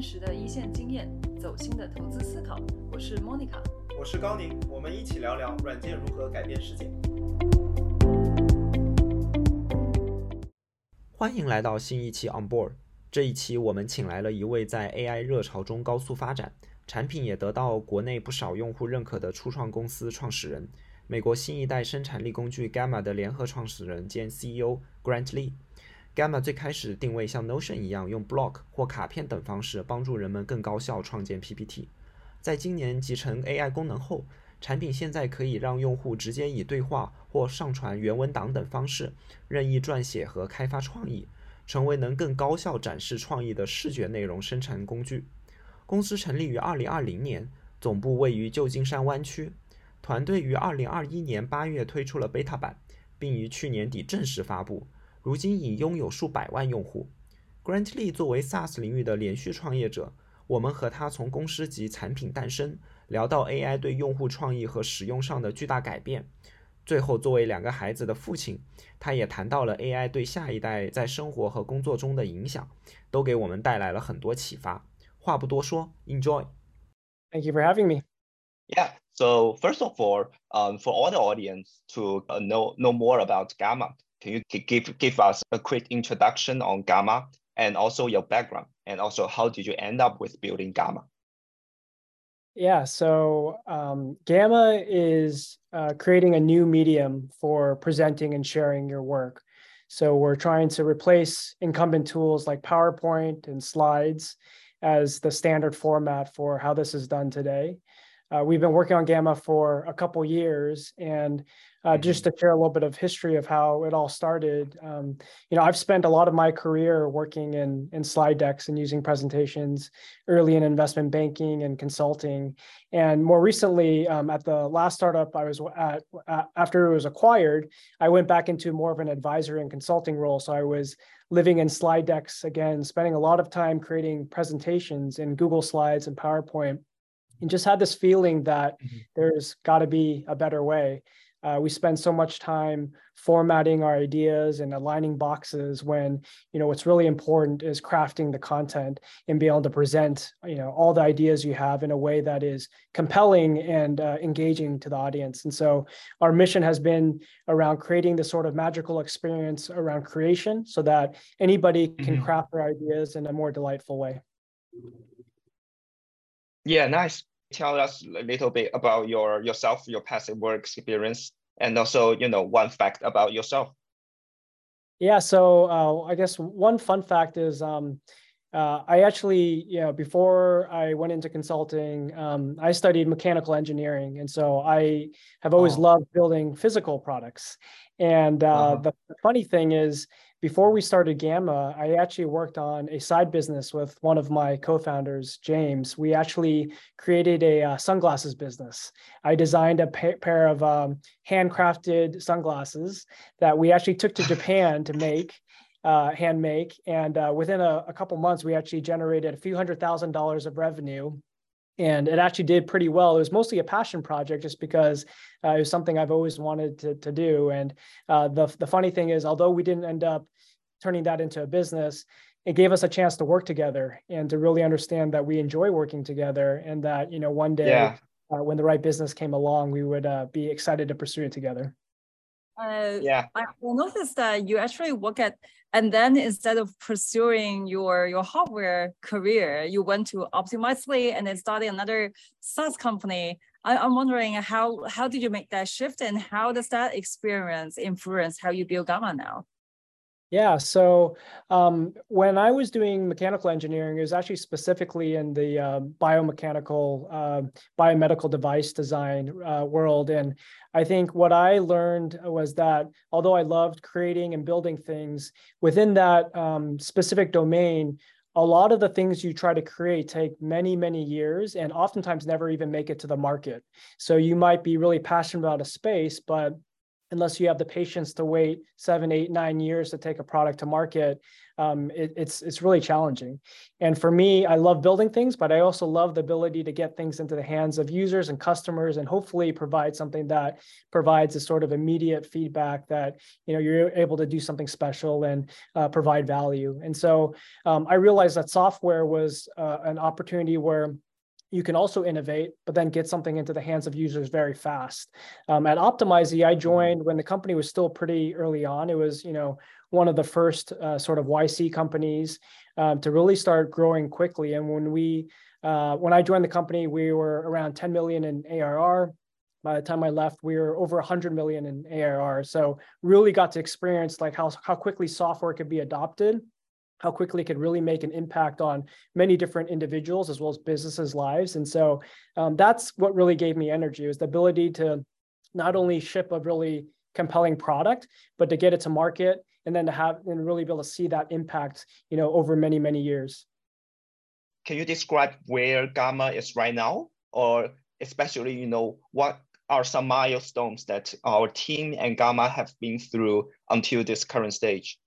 真实的一线经验，走心的投资思考。我是 Monica，我是高宁，我们一起聊聊软件如何改变世界。欢迎来到新一期 On Board。这一期我们请来了一位在 AI 热潮中高速发展，产品也得到国内不少用户认可的初创公司创始人，美国新一代生产力工具 Gamma 的联合创始人兼 CEO Grant Lee。Gamma 最开始定位像 Notion 一样，用 Block 或卡片等方式帮助人们更高效创建 PPT。在今年集成 AI 功能后，产品现在可以让用户直接以对话或上传原文档等方式任意撰写和开发创意，成为能更高效展示创意的视觉内容生成工具。公司成立于2020年，总部位于旧金山湾区。团队于2021年8月推出了 beta 版，并于去年底正式发布。如今已拥有数百万用户。Grant Lee 作为 SaaS 领域的连续创业者，我们和他从公司及产品诞生聊到 AI 对用户创意和使用上的巨大改变。最后，作为两个孩子的父亲，他也谈到了 AI 对下一代在生活和工作中的影响，都给我们带来了很多启发。话不多说，Enjoy。Thank you for having me. Yeah. So first of all, um, for all the audience to uh, know know more about Gamma, can you give give us a quick introduction on Gamma and also your background and also how did you end up with building Gamma? Yeah, so um, Gamma is uh, creating a new medium for presenting and sharing your work. So we're trying to replace incumbent tools like PowerPoint and slides as the standard format for how this is done today. Uh, we've been working on Gamma for a couple years, and uh, just mm-hmm. to share a little bit of history of how it all started. Um, you know, I've spent a lot of my career working in in slide decks and using presentations early in investment banking and consulting, and more recently um, at the last startup I was at after it was acquired, I went back into more of an advisory and consulting role. So I was living in slide decks again, spending a lot of time creating presentations in Google Slides and PowerPoint and just had this feeling that mm-hmm. there's got to be a better way. Uh, we spend so much time formatting our ideas and aligning boxes when you know what's really important is crafting the content and being able to present you know all the ideas you have in a way that is compelling and uh, engaging to the audience. And so our mission has been around creating this sort of magical experience around creation so that anybody can mm-hmm. craft their ideas in a more delightful way. Yeah nice tell us a little bit about your yourself, your past work experience, and also you know one fact about yourself. Yeah, so uh, I guess one fun fact is um, uh, I actually, you know, before I went into consulting, um, I studied mechanical engineering, and so I have always oh. loved building physical products. And uh, uh-huh. the, the funny thing is, before we started Gamma, I actually worked on a side business with one of my co-founders, James. We actually created a uh, sunglasses business. I designed a pa- pair of um, handcrafted sunglasses that we actually took to Japan to make, uh, hand make, and uh, within a, a couple months, we actually generated a few hundred thousand dollars of revenue and it actually did pretty well. It was mostly a passion project, just because uh, it was something I've always wanted to, to do. And uh, the the funny thing is, although we didn't end up turning that into a business, it gave us a chance to work together and to really understand that we enjoy working together, and that you know one day yeah. uh, when the right business came along, we would uh, be excited to pursue it together. Uh, yeah, I noticed that you actually work at, and then instead of pursuing your your hardware career, you went to Optimizely and then started another SaaS company. I, I'm wondering how how did you make that shift, and how does that experience influence how you build Gamma now? Yeah. So um, when I was doing mechanical engineering, it was actually specifically in the uh, biomechanical, uh, biomedical device design uh, world. And I think what I learned was that although I loved creating and building things within that um, specific domain, a lot of the things you try to create take many, many years and oftentimes never even make it to the market. So you might be really passionate about a space, but unless you have the patience to wait seven, eight, nine years to take a product to market, um, it, it's it's really challenging. And for me, I love building things, but I also love the ability to get things into the hands of users and customers, and hopefully provide something that provides a sort of immediate feedback that you know you're able to do something special and uh, provide value. And so um, I realized that software was uh, an opportunity where you can also innovate, but then get something into the hands of users very fast. Um, at Optimizely, I mm-hmm. joined when the company was still pretty early on. It was, you know, one of the first uh, sort of YC companies um, to really start growing quickly. And when we, uh, when I joined the company, we were around 10 million in ARR. By the time I left, we were over 100 million in ARR. So really got to experience like how how quickly software could be adopted how quickly it could really make an impact on many different individuals as well as businesses' lives. And so um, that's what really gave me energy was the ability to not only ship a really compelling product, but to get it to market and then to have and really be able to see that impact, you know, over many, many years. Can you describe where Gamma is right now? Or especially, you know, what are some milestones that our team and Gamma have been through until this current stage?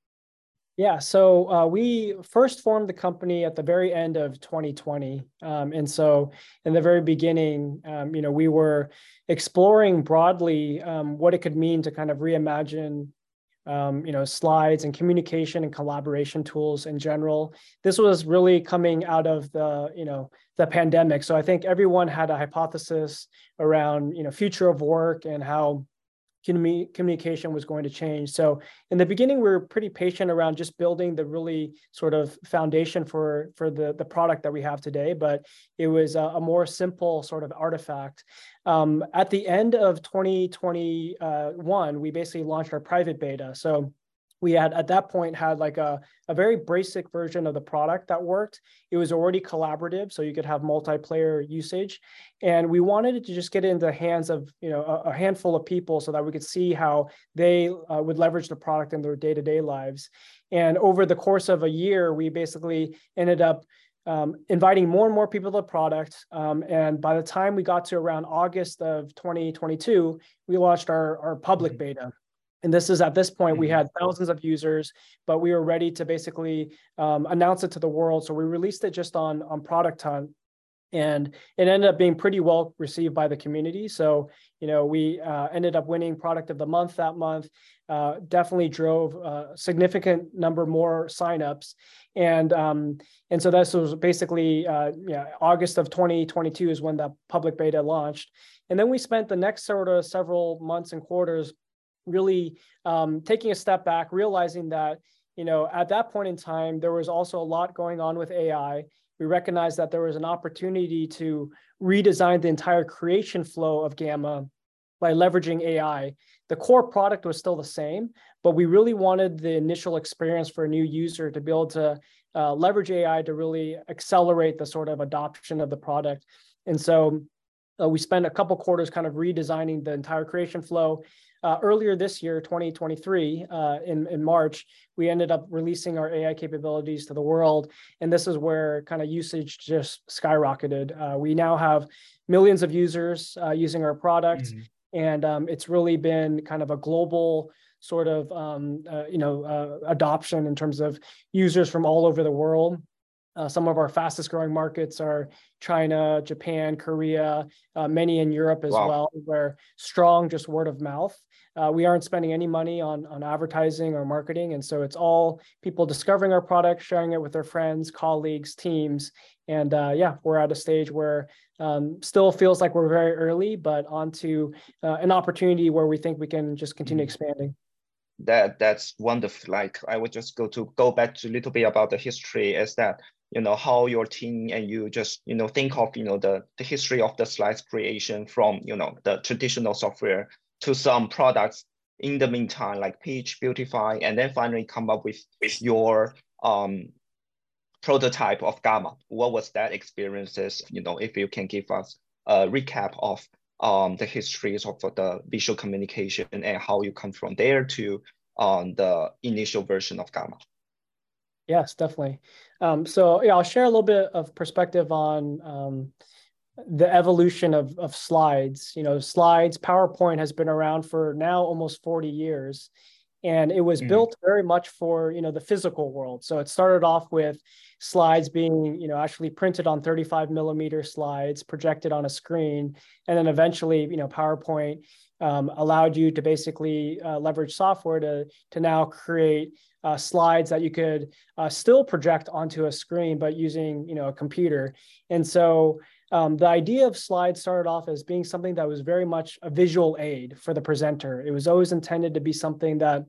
Yeah, so uh, we first formed the company at the very end of 2020, um, and so in the very beginning, um, you know, we were exploring broadly um, what it could mean to kind of reimagine, um, you know, slides and communication and collaboration tools in general. This was really coming out of the, you know, the pandemic. So I think everyone had a hypothesis around, you know, future of work and how communication was going to change. So in the beginning, we were pretty patient around just building the really sort of foundation for for the the product that we have today. But it was a, a more simple sort of artifact. Um, at the end of 2021, we basically launched our private beta. So we had at that point had like a, a very basic version of the product that worked. It was already collaborative, so you could have multiplayer usage. And we wanted it to just get it into the hands of you know a, a handful of people so that we could see how they uh, would leverage the product in their day-to-day lives. And over the course of a year, we basically ended up um, inviting more and more people to the product. Um, and by the time we got to around August of 2022, we launched our, our public mm-hmm. beta. And this is at this point, we mm-hmm. had thousands of users, but we were ready to basically um, announce it to the world. So we released it just on, on Product Hunt. And it ended up being pretty well received by the community. So, you know, we uh, ended up winning Product of the Month that month. Uh, definitely drove a significant number more signups. And um, and so this was basically uh, yeah, August of 2022 is when the public beta launched. And then we spent the next sort of several months and quarters really um, taking a step back, realizing that you know at that point in time there was also a lot going on with AI. We recognized that there was an opportunity to redesign the entire creation flow of Gamma by leveraging AI. The core product was still the same, but we really wanted the initial experience for a new user to be able to uh, leverage AI to really accelerate the sort of adoption of the product. And so uh, we spent a couple quarters kind of redesigning the entire creation flow uh, earlier this year, 2023, uh, in, in March, we ended up releasing our AI capabilities to the world. And this is where kind of usage just skyrocketed. Uh, we now have millions of users uh, using our product. Mm-hmm. And um, it's really been kind of a global sort of um, uh, you know uh, adoption in terms of users from all over the world. Uh, some of our fastest growing markets are China, Japan, Korea, uh, many in Europe as wow. well, where strong just word of mouth. Uh, we aren't spending any money on, on advertising or marketing. And so it's all people discovering our product, sharing it with their friends, colleagues, teams. And uh, yeah, we're at a stage where um, still feels like we're very early, but onto uh, an opportunity where we think we can just continue mm-hmm. expanding that that's wonderful like i would just go to go back to a little bit about the history is that you know how your team and you just you know think of you know the the history of the slides creation from you know the traditional software to some products in the meantime like Peach, Beautify, and then finally come up with, with your um prototype of Gamma. What was that experiences? You know, if you can give us a recap of um, the histories of the visual communication and how you come from there to um, the initial version of Gamma. Yes, definitely. Um, so yeah, I'll share a little bit of perspective on um, the evolution of, of slides. You know, slides, PowerPoint has been around for now almost 40 years. And it was mm built very much for, you know, the physical world. So it started off with slides being, you know, actually printed on 35 millimeter slides, projected on a screen. And then eventually, you know, PowerPoint um, allowed you to basically uh, leverage software to, to now create uh, slides that you could uh, still project onto a screen, but using, you know, a computer. And so um, the idea of slides started off as being something that was very much a visual aid for the presenter. It was always intended to be something that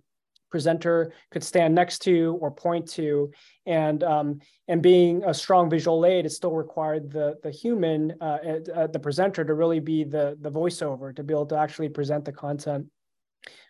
presenter could stand next to or point to, and um, and being a strong visual aid, it still required the the human, uh, uh, the presenter, to really be the the voiceover to be able to actually present the content.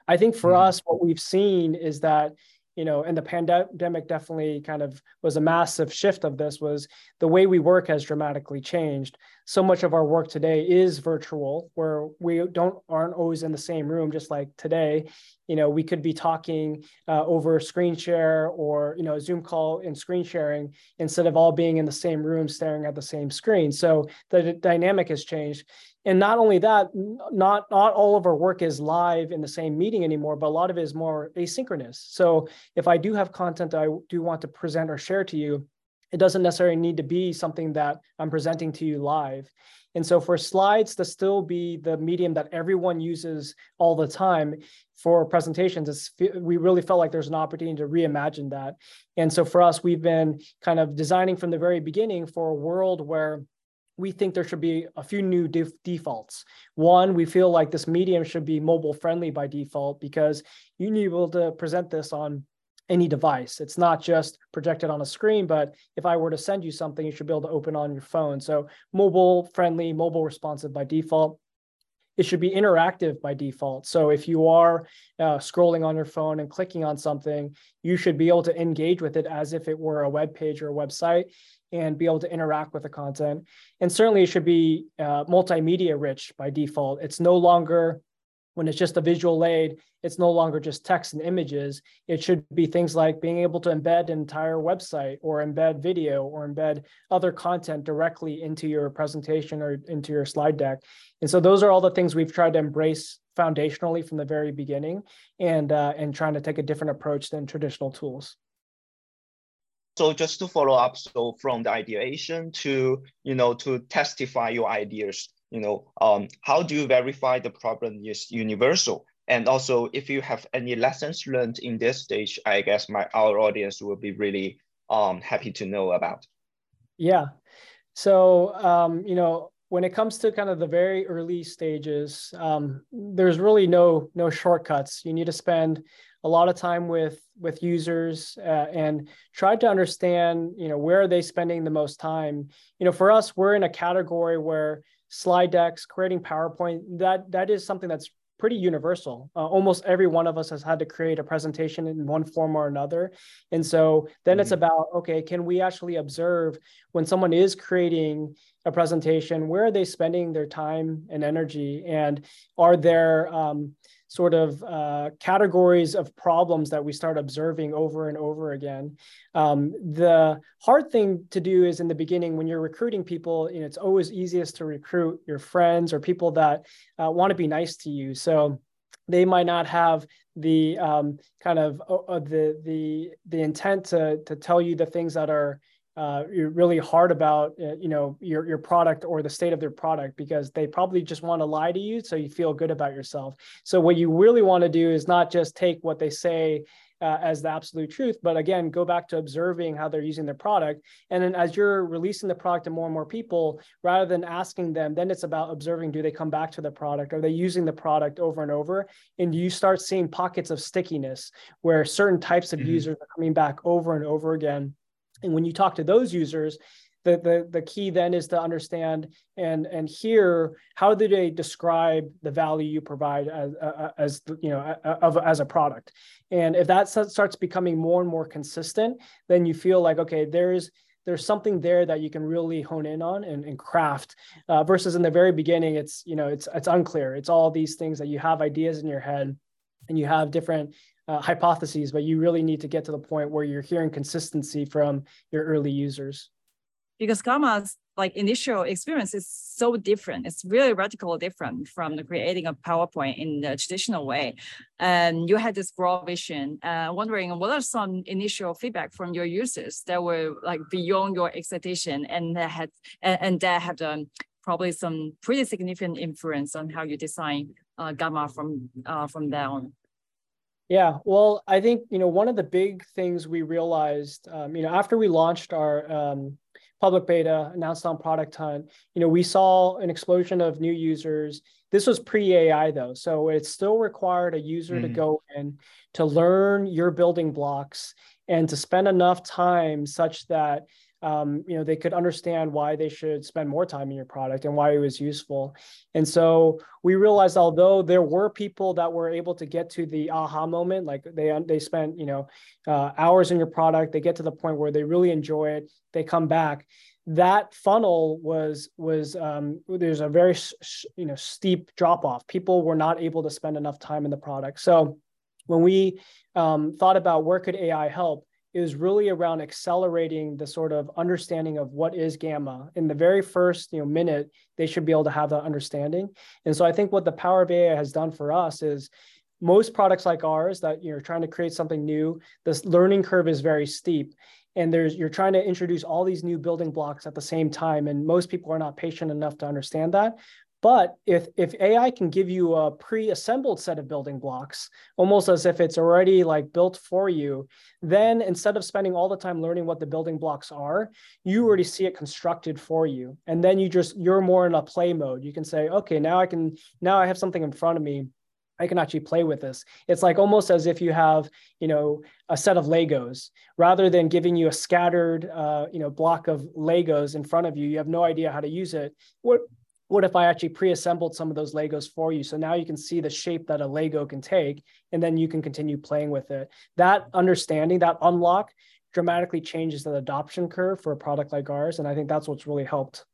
I think for mm-hmm. us, what we've seen is that you know, and the pandemic definitely kind of was a massive shift of this was the way we work has dramatically changed. So much of our work today is virtual where we don't aren't always in the same room, just like today, you know, we could be talking uh, over screen share or, you know, Zoom call and screen sharing instead of all being in the same room staring at the same screen. So the dynamic has changed and not only that not not all of our work is live in the same meeting anymore but a lot of it is more asynchronous so if i do have content that i do want to present or share to you it doesn't necessarily need to be something that i'm presenting to you live and so for slides to still be the medium that everyone uses all the time for presentations, we really felt like there's an opportunity to reimagine that. And so for us, we've been kind of designing from the very beginning for a world where we think there should be a few new def- defaults. One, we feel like this medium should be mobile friendly by default because you need to be able to present this on any device. It's not just projected on a screen, but if I were to send you something, you should be able to open on your phone. So mobile friendly, mobile responsive by default. It should be interactive by default. So if you are uh, scrolling on your phone and clicking on something, you should be able to engage with it as if it were a web page or a website and be able to interact with the content. And certainly it should be uh, multimedia rich by default. It's no longer when it's just a visual aid, it's no longer just text and images. It should be things like being able to embed an entire website or embed video or embed other content directly into your presentation or into your slide deck. And so those are all the things we've tried to embrace foundationally from the very beginning and uh, and trying to take a different approach than traditional tools. So just to follow up, so from the ideation to, you know, to testify your ideas, you know, um, how do you verify the problem is universal? And also, if you have any lessons learned in this stage, I guess my our audience will be really um, happy to know about. Yeah. So, um, you know, when it comes to kind of the very early stages, um, there's really no no shortcuts. You need to spend a lot of time with with users uh, and try to understand you know where are they spending the most time you know for us we're in a category where slide decks creating powerpoint that that is something that's pretty universal. Uh, almost every one of us has had to create a presentation in one form or another. And so then mm-hmm. it's about okay can we actually observe when someone is creating a presentation where are they spending their time and energy? And are there um, sort of uh, categories of problems that we start observing over and over again. Um, the hard thing to do is in the beginning when you're recruiting people, you know, it's always easiest to recruit your friends or people that uh, want to be nice to you. So they might not have the um, kind of uh, the the the intent to to tell you the things that are uh, you're really hard about uh, you know your your product or the state of their product because they probably just want to lie to you so you feel good about yourself. So what you really want to do is not just take what they say uh, as the absolute truth but again go back to observing how they're using their product. And then as you're releasing the product to more and more people rather than asking them then it's about observing do they come back to the product? Are they using the product over and over? And you start seeing pockets of stickiness where certain types of mm-hmm. users are coming back over and over again and when you talk to those users, the, the, the key then is to understand and and hear how do they describe the value you provide as uh, uh, as you know uh, of as a product. And if that starts becoming more and more consistent then you feel like okay there's there's something there that you can really hone in on and, and craft uh, versus in the very beginning it's you know it's it's unclear. It's all these things that you have ideas in your head and you have different uh, hypotheses, but you really need to get to the point where you're hearing consistency from your early users. Because Gamma's like initial experience is so different. It's really radically different from the creating a PowerPoint in the traditional way. And you had this broad vision. Uh, wondering what are some initial feedback from your users that were like beyond your expectation and that had and, and that had um, probably some pretty significant influence on how you design uh, Gamma from uh, from there on. Yeah, well, I think you know one of the big things we realized, um, you know, after we launched our um, public beta, announced on Product Hunt, you know, we saw an explosion of new users. This was pre-AI though, so it still required a user mm-hmm. to go in to learn your building blocks and to spend enough time such that um, you know they could understand why they should spend more time in your product and why it was useful. And so we realized although there were people that were able to get to the aha moment like they they spent you know uh, hours in your product they get to the point where they really enjoy it they come back that funnel was was um, there's a very you know steep drop off people were not able to spend enough time in the product. So when we um, thought about where could ai help is really around accelerating the sort of understanding of what is gamma. In the very first you know, minute, they should be able to have that understanding. And so I think what the power of AI has done for us is most products like ours that you're trying to create something new, this learning curve is very steep. And there's you're trying to introduce all these new building blocks at the same time. And most people are not patient enough to understand that. But if, if AI can give you a pre-assembled set of building blocks, almost as if it's already like built for you, then instead of spending all the time learning what the building blocks are, you already see it constructed for you. And then you just, you're more in a play mode. You can say, okay, now I can, now I have something in front of me I can actually play with this. It's like almost as if you have, you know, a set of Legos rather than giving you a scattered, uh, you know, block of Legos in front of you. You have no idea how to use it. What what if I actually pre-assembled some of those Legos for you? So now you can see the shape that a Lego can take, and then you can continue playing with it. That understanding, that unlock dramatically changes the adoption curve for a product like ours. And I think that's what's really helped.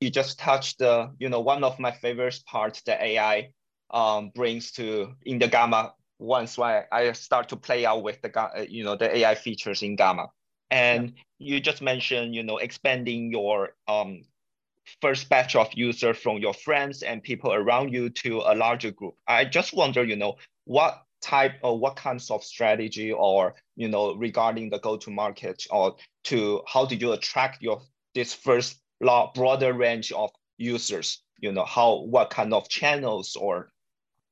You just touched the, you know, one of my favorite parts that AI um, brings to in the Gamma once why I start to play out with the, you know, the AI features in Gamma. And yeah. you just mentioned, you know, expanding your um, first batch of users from your friends and people around you to a larger group. I just wonder, you know, what type or what kinds of strategy or, you know, regarding the go-to-market or to how did you attract your this first broader range of users? You know, how what kind of channels or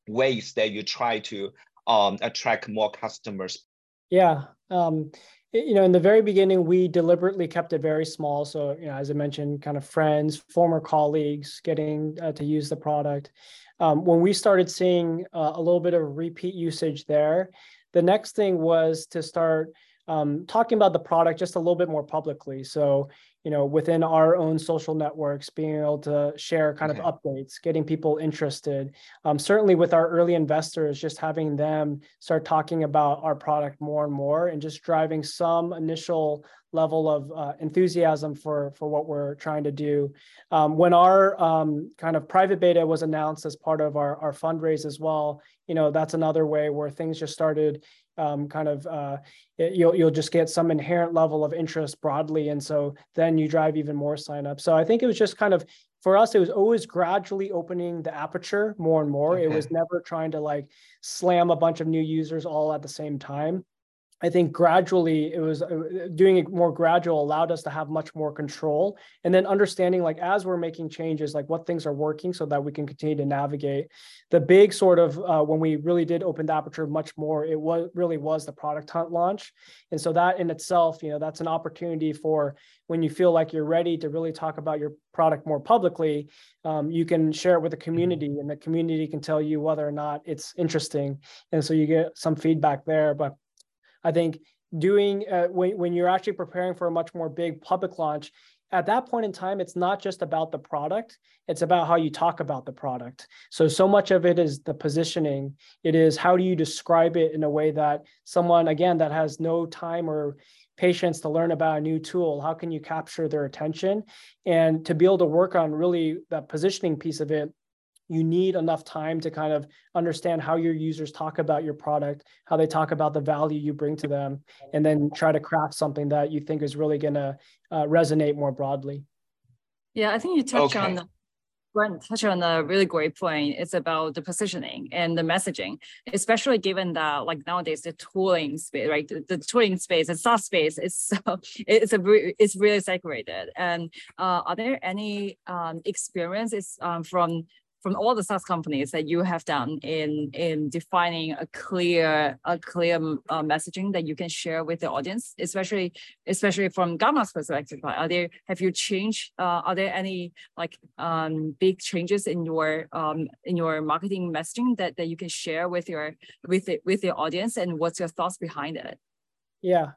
ways that you try to um, attract more customers? Yeah. Um, you know in the very beginning we deliberately kept it very small. So you know as i mentioned kind of friends former colleagues getting uh, to use the product. Um, when we started seeing uh, a little bit of repeat usage there the next thing was to start um, talking about the product just a little bit more publicly. So you know within our own social networks being able to share kind okay. of updates getting people interested um, certainly with our early investors just having them start talking about our product more and more and just driving some initial level of uh, enthusiasm for for what we're trying to do um, when our um, kind of private beta was announced as part of our, our fundraise as well you know that's another way where things just started um, kind of uh, it, you'll you'll just get some inherent level of interest broadly, and so then you drive even more signups. So I think it was just kind of for us, it was always gradually opening the aperture more and more. Okay. It was never trying to like slam a bunch of new users all at the same time. I think gradually it was uh, doing it more gradual allowed us to have much more control and then understanding like as we're making changes like what things are working so that we can continue to navigate. The big sort of uh, when we really did open the aperture much more it was really was the product hunt launch. And so that in itself you know that's an opportunity for when you feel like you're ready to really talk about your product more publicly um, you can share it with the mm-hmm. community and the community can tell you whether or not it's interesting. And so you get some feedback there but I think doing uh, when, when you're actually preparing for a much more big public launch, at that point in time, it's not just about the product, it's about how you talk about the product. So, so much of it is the positioning. It is how do you describe it in a way that someone, again, that has no time or patience to learn about a new tool, how can you capture their attention? And to be able to work on really that positioning piece of it, you need enough time to kind of understand how your users talk about your product, how they talk about the value you bring to them, and then try to craft something that you think is really going to uh, resonate more broadly. Yeah, I think you touched okay. on the Grant touched on a really great point. It's about the positioning and the messaging, especially given that like nowadays the tooling space, right? The, the tooling space and SaaS space is so it's a it's really saturated. And uh, are there any um, experiences um, from from all the SaaS companies that you have done in in defining a clear a clear uh, messaging that you can share with the audience, especially especially from Gamma's perspective? Are there have you changed? Uh, are there any like um, big changes in your um, in your marketing messaging that, that you can share with your with the, with your audience, and what's your thoughts behind it? Yeah,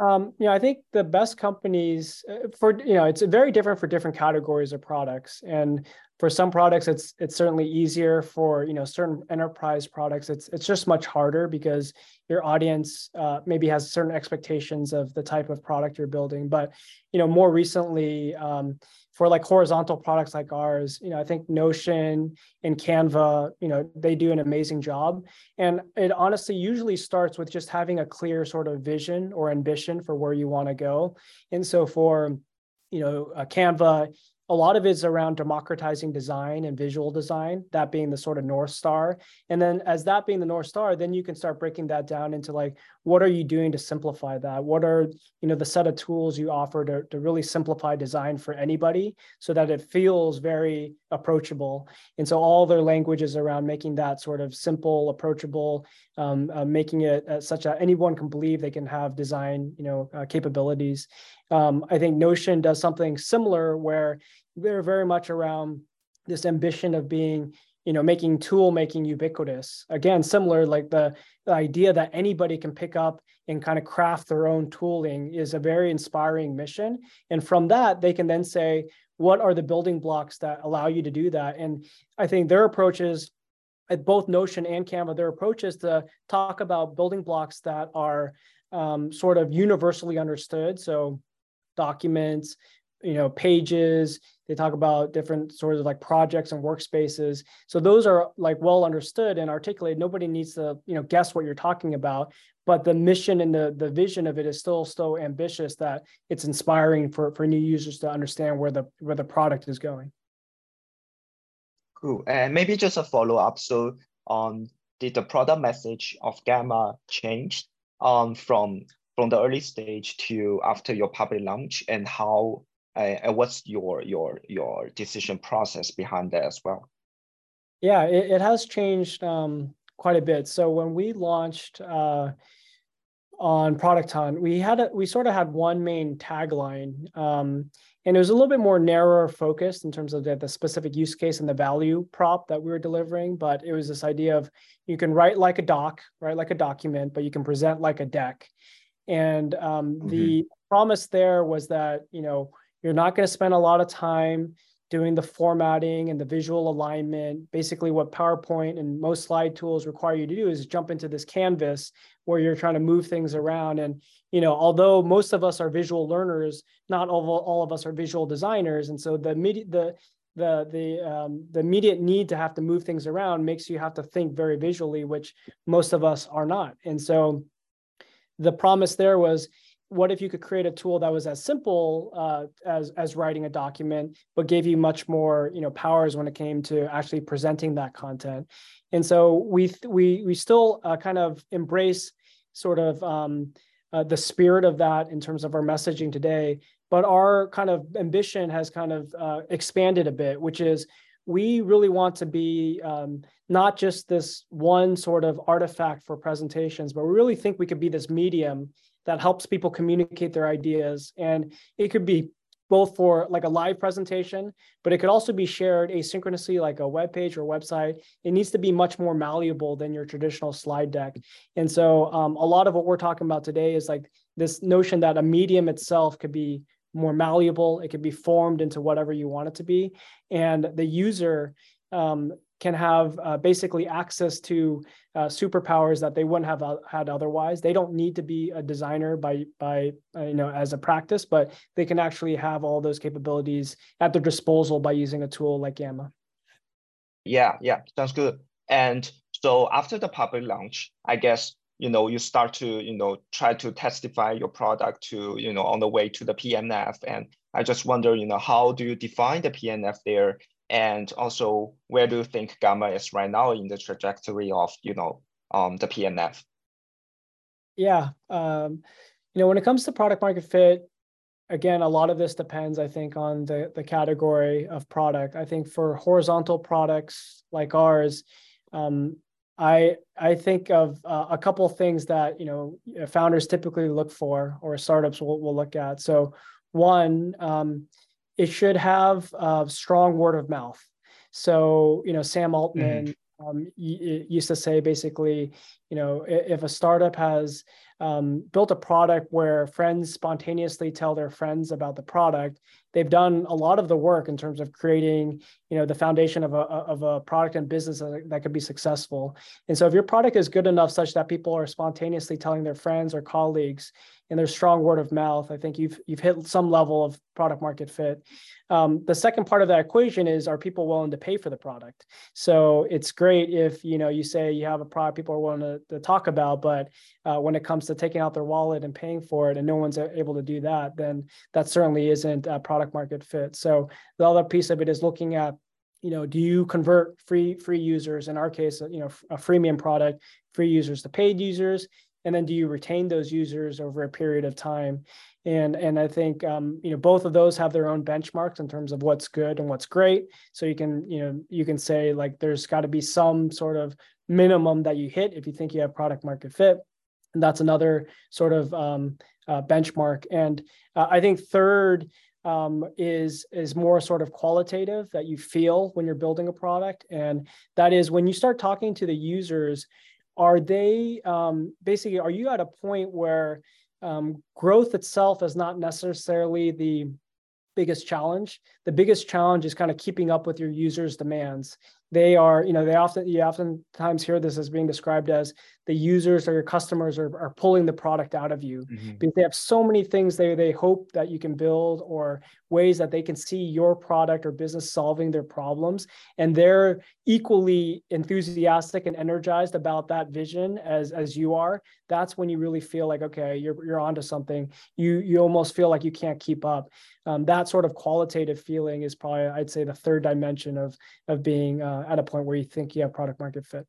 um, you know, I think the best companies uh, for you know it's very different for different categories of products, and for some products it's it's certainly easier. For you know certain enterprise products, it's it's just much harder because your audience uh, maybe has certain expectations of the type of product you're building. But you know, more recently. Um, for like horizontal products like ours, you know, I think Notion and Canva, you know, they do an amazing job. And it honestly usually starts with just having a clear sort of vision or ambition for where you want to go. And so for, you know, uh, Canva, a lot of it is around democratizing design and visual design, that being the sort of North Star. And then as that being the North Star, then you can start breaking that down into like, what are you doing to simplify that? What are, you know, the set of tools you offer to, to really simplify design for anybody so that it feels very approachable. And so all their language is around making that sort of simple, approachable, um, uh, making it uh, such that anyone can believe they can have design, you know, uh, capabilities. Um, I think Notion does something similar where they're very much around this ambition of being, you know, making tool making ubiquitous. Again, similar like the, the idea that anybody can pick up and kind of craft their own tooling is a very inspiring mission. And from that, they can then say, what are the building blocks that allow you to do that? And I think their approach is at both Notion and Canva, their approach is to talk about building blocks that are um, sort of universally understood. So documents, you know, pages. They talk about different sorts of like projects and workspaces. So those are like well understood and articulated. Nobody needs to, you know, guess what you're talking about. But the mission and the the vision of it is still so ambitious that it's inspiring for for new users to understand where the where the product is going. Cool. And maybe just a follow up. So, um, did the product message of Gamma change um, from from the early stage to after your public launch and how uh, what's your your your decision process behind that as well? Yeah it, it has changed um, quite a bit. So when we launched uh, on product hunt we had a, we sort of had one main tagline um, and it was a little bit more narrower focused in terms of the, the specific use case and the value prop that we were delivering but it was this idea of you can write like a doc write like a document but you can present like a deck and um, mm-hmm. the promise there was that you know you're not going to spend a lot of time doing the formatting and the visual alignment. Basically, what PowerPoint and most slide tools require you to do is jump into this canvas where you're trying to move things around. And you know, although most of us are visual learners, not all, all of us are visual designers. And so the the the the um, the immediate need to have to move things around makes you have to think very visually, which most of us are not. And so the promise there was what if you could create a tool that was as simple uh, as as writing a document but gave you much more you know powers when it came to actually presenting that content? And so we we we still uh, kind of embrace sort of um, uh, the spirit of that in terms of our messaging today but our kind of ambition has kind of uh, expanded a bit which is we really want to be um, not just this one sort of artifact for presentations, but we really think we could be this medium that helps people communicate their ideas. And it could be both for like a live presentation, but it could also be shared asynchronously, like a web page or website. It needs to be much more malleable than your traditional slide deck. And so um, a lot of what we're talking about today is like this notion that a medium itself could be more malleable. It can be formed into whatever you want it to be. And the user um, can have uh, basically access to uh, superpowers that they wouldn't have uh, had otherwise. They don't need to be a designer by by uh, you know as a practice, but they can actually have all those capabilities at their disposal by using a tool like Gamma. Yeah, yeah, sounds good. And so after the public launch, I guess you know you start to you know try to testify your product to you know on the way to the PMF. And I just wonder, you know, how do you define the PMF there? And also, where do you think Gamma is right now in the trajectory of you know um, the PMF? Yeah, um, you know, when it comes to product market fit, again, a lot of this depends, I think, on the, the category of product. I think for horizontal products like ours, um, I I think of uh, a couple of things that you know founders typically look for, or startups will, will look at. So one, um, it should have uh, strong word of mouth. So you know, Sam Altman mm-hmm. um, used to say basically, you know, if a startup has um, built a product where friends spontaneously tell their friends about the product. They've done a lot of the work in terms of creating you know the foundation of a, of a product and business that, that could be successful. And so if your product is good enough such that people are spontaneously telling their friends or colleagues and there's strong word of mouth i think you've you've hit some level of product market fit. Um, the second part of that equation is are people willing to pay for the product? So it's great if you know you say you have a product people are willing to, to talk about but uh, when it comes to taking out their wallet and paying for it and no one's able to do that then that certainly isn't a product market fit. So the other piece of it is looking at you know do you convert free free users in our case you know a freemium product free users to paid users? And then do you retain those users over a period of time? And and i think um, you know both of those have their own benchmarks in terms of what's good and what's great. So you can you know you can say like there's got to be some sort of minimum that you hit if you think you have product market fit and that's another sort of um, uh, benchmark. And uh, i think third um, is is more sort of qualitative that you feel when you're building a product. And that is when you start talking to the users are they um, basically are you at a point where um, growth itself is not necessarily the biggest challenge? The biggest challenge is kind of keeping up with your users demands they are you know they often you oftentimes hear this as being described as the users or your customers are, are pulling the product out of you mm-hmm. because they have so many things they, they hope that you can build or ways that they can see your product or business solving their problems. And they're equally enthusiastic and energized about that vision as as you are. That's when you really feel like okay you're you're onto something. You you almost feel like you can't keep up. Um, that sort of qualitative feeling is probably i'd say the third dimension of of being uh, at a point where you think you have product market fit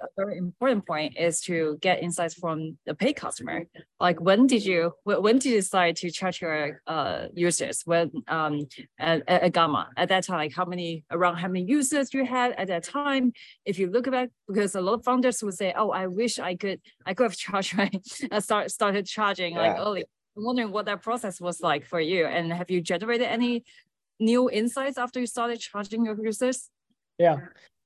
a very important point is to get insights from the paid customer. Like when did you when did you decide to charge your uh, users when um at, at Gamma at that time? Like how many around how many users you had at that time? If you look back, because a lot of founders would say, "Oh, I wish I could I could have charged my I start started charging yeah. like early." I'm wondering what that process was like for you, and have you generated any new insights after you started charging your users? Yeah.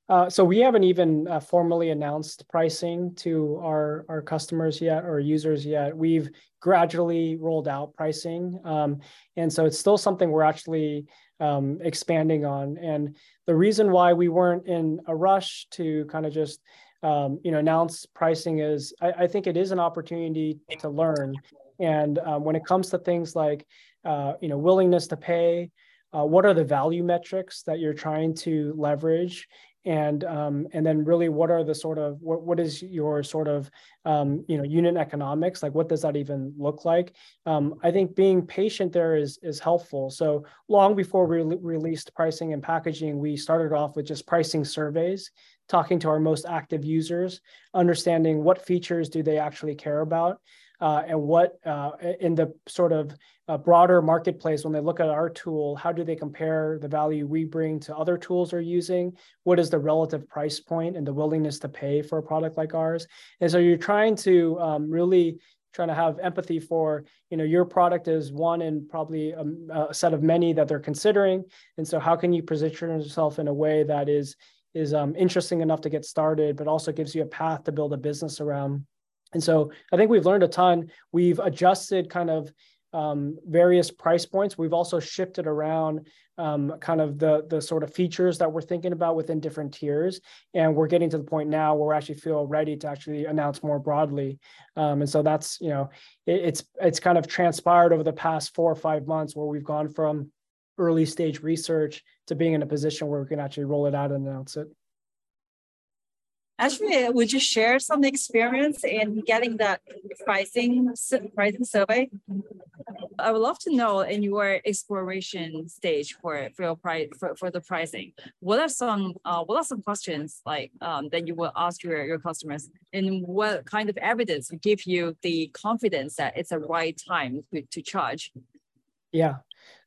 Uh, so we haven't even uh, formally announced pricing to our, our customers yet or users yet. We've gradually rolled out pricing. Um, and so it's still something we're actually um, expanding on. And the reason why we weren't in a rush to kind of just um, you know announce pricing is I, I, think it is an opportunity to learn. And um, when it comes to things like uh, you know willingness to pay, uh, what are the value metrics that you're trying to leverage? And um, and then really what are the sort of what, what is your sort of um, you know unit economics? Like what does that even look like? Um, i think being patient there is is helpful. So long before we re- released pricing and packaging we started off with just pricing surveys talking to our most active users understanding what features do they actually care about uh, and what uh, in the sort of uh, broader marketplace when they look at our tool how do they compare the value we bring to other tools they're using? What is the relative price point and the willingness to pay for a product like ours? And so you're trying to um, really trying to have empathy for you know your product is one in probably a, a, set of many that they're considering. And so how can you position yourself in a way that is is um, interesting enough to get started but also gives you a path to build a business around and so I think we've learned a ton. We've adjusted kind of um, various price points. We've also shifted around um, kind of the the sort of features that we're thinking about within different tiers, and we're getting to the point now where we actually feel ready to actually announce more broadly. Um, and so that's you know it, it's it's kind of transpired over the past four or five months where we've gone from early stage research to being in a position where we can actually roll it out and announce it. Actually, would you share some experience in getting that pricing pricing survey? I would love to know in your exploration stage for for your price for, for the pricing. What are some uh, what are some questions like um, that you will ask your, your customers, and what kind of evidence give you the confidence that it's the right time to, to charge? Yeah,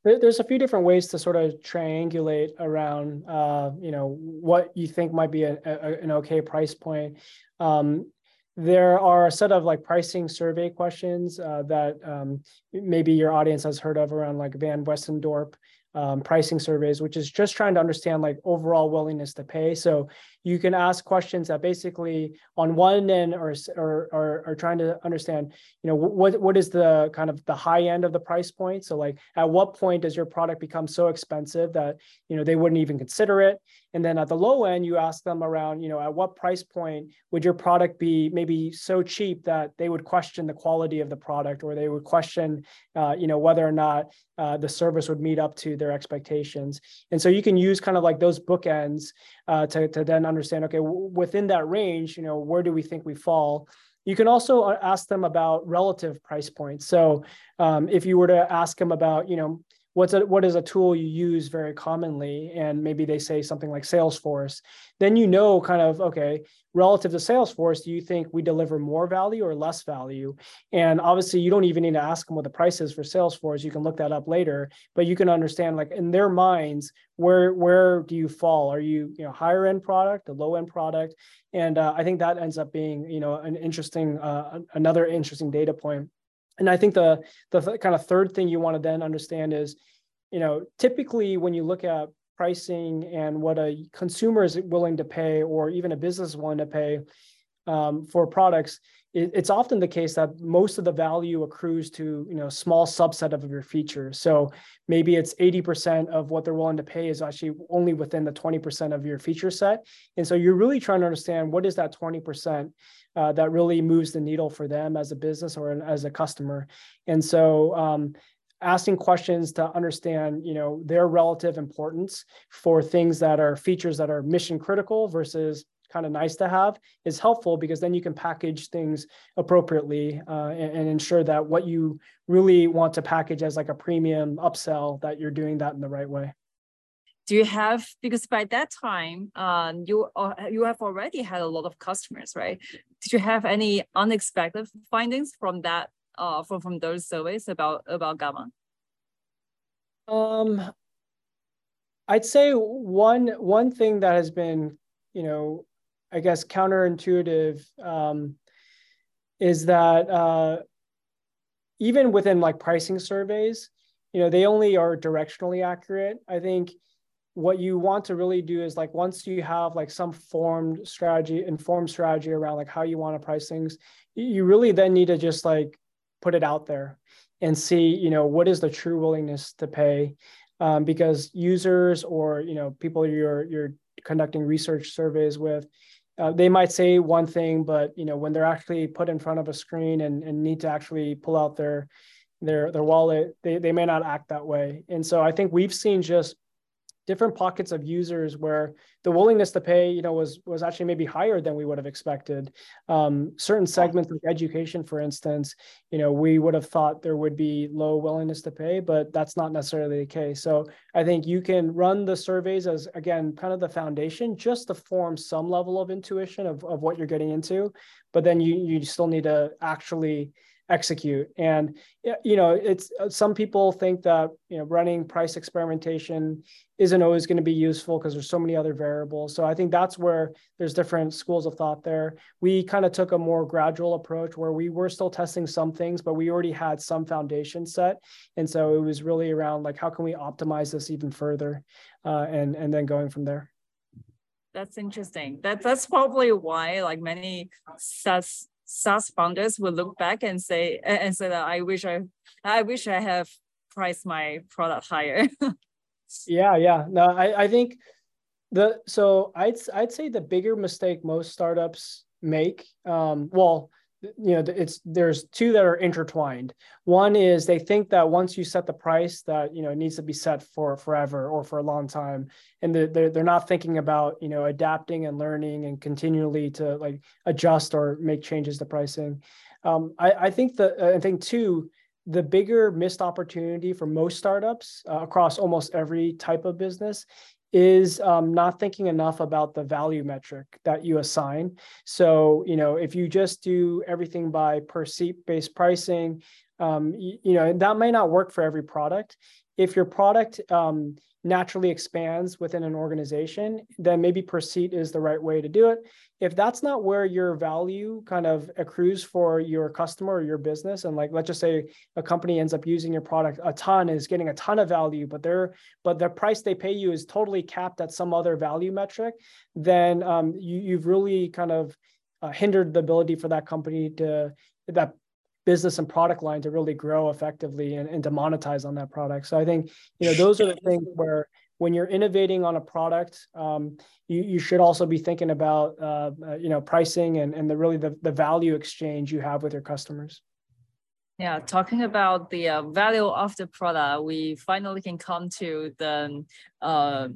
there's a few different ways to sort of triangulate around, uh, you know, what you think might be a, a, an okay price point. Um, there are a set of like pricing survey questions uh, that um, maybe your audience has heard of around like Van Westendorp um, pricing surveys, which is just trying to understand like overall willingness to pay. So you can ask questions that basically on one end are, are, are, trying to understand, you know, what, what is the kind of the high end of the price point? So like at what point does your product become so expensive that, you know, they wouldn't even consider it? And then at the low end, you ask them around, you know, at what price point would your product be maybe so cheap that they would question the quality of the product or they would question, uh, you know, whether or not uh, the service would meet up to their expectations. And so you can use kind of like those bookends uh, to, to then understand, okay, within that range, you know, where do we think we fall? You can also uh, ask them about relative price points. So um, if you were to ask them about, you know, what's a, what is a tool you use very commonly? And maybe they say something like salesforce. Then you know kind of okay relative to salesforce do you think we deliver more value or less value? And obviously you don't even need to ask them what the price is for salesforce. You can look that up later but you can understand like in their minds where where do you fall? Are you you know higher end product a low end product? And uh, i think that ends up being you know an interesting uh, another interesting data point and I think the the th- kind of third thing you want to then understand is, you know, typically when you look at pricing and what a consumer is willing to pay, or even a business is willing to pay um, for products, it, it's often the case that most of the value accrues to you know small subset of your features. So maybe it's 80% of what they're willing to pay is actually only within the 20% of your feature set. And so you're really trying to understand what is that 20% uh, that really moves the needle for them as a business or as a customer. And so um, asking questions to understand you know their relative importance for things that are features that are mission critical versus kind of nice to have is helpful because then you can package things appropriately uh, and, and, ensure that what you really want to package as like a premium upsell that you're doing that in the right way do you have because by that time um, you uh, you have already had a lot of customers right? Did you have any unexpected findings from that uh, from from those surveys about about gamma? Um i'd say one one thing that has been you know i guess counterintuitive um, is that uh, even within like pricing surveys you know they only are directionally accurate. I think what you want to really do is like once you have like some formed strategy informed strategy around like how you want to price things you really then need to just like put it out there and see you know what is the true willingness to pay. Um, because users or you know people you're you're conducting research surveys with uh, they might say one thing but you know when they're actually put in front of a screen and, and need to actually pull out their their their wallet they, they may not act that way. And so i think we've seen just different pockets of users where the willingness to pay, you know, was was actually maybe higher than we would have expected. Um, certain segments like education, for instance, you know, we would have thought there would be low willingness to pay, but that's not necessarily the case. So I think you can run the surveys as again kind of the foundation just to form some level of intuition of, of what you're getting into, but then you you still need to actually execute. And you know, it's uh, some people think that you know running price experimentation isn't always going to be useful because there's so many other variables. So I think that's where there's different schools of thought there. We kind of took a more gradual approach where we were still testing some things, but we already had some foundation set, and so it was really around like how can we optimize this even further, uh, and and then going from there that's interesting. That that's probably why like many SaaS SaaS founders will look back and say and say that I wish I I wish I have priced my product higher. yeah, yeah. No, I, I think the so I'd I'd say the bigger mistake most startups make, um, well, you know it's there's two that are intertwined. One is they think that once you set the price that you know it needs to be set for forever or for a long time. And they're, they're not thinking about you know adapting and learning and continually to like adjust or make changes to pricing. Um, I, I think the i think two the bigger missed opportunity for most startups uh, across almost every type of business is um, not thinking enough about the value metric that you assign. So, you know, if you just do everything by per seat based pricing, um, you, you, know, that may not work for every product. If your product um, naturally expands within an organization, then maybe per seat is the right way to do it. If that's not where your value kind of accrues for your customer or your business, and like let's just say a company ends up using your product a ton, is getting a ton of value, but they're but the price they pay you is totally capped at some other value metric, then um, you, you've really kind of uh, hindered the ability for that company to that business and product line to really grow effectively and, and to monetize on that product. So I think you know those are the things where when you're innovating on a product, um, you, you should also be thinking about uh, uh, you know pricing and, and the really the, the value exchange you have with your customers. Yeah, talking about the uh, value of the product, we finally can come to the uh,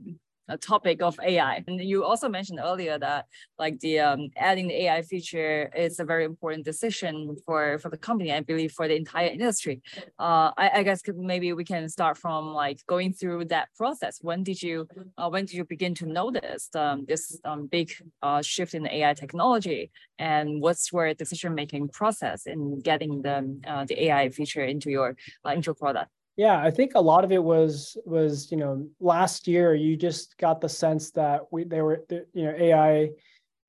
topic of AI. And you also mentioned earlier that like the um, adding the AI feature is a very important decision for, for the company, I believe for the entire industry. Uh, I, I guess maybe we can start from like going through that process. When did you uh, when did you begin to notice um, this um, big uh, shift in AI technology? And what's your decision making process in getting the uh, the AI feature into your uh, into your product? Yeah, I think a lot of it was was you know last year you just got the sense that we they were you know AI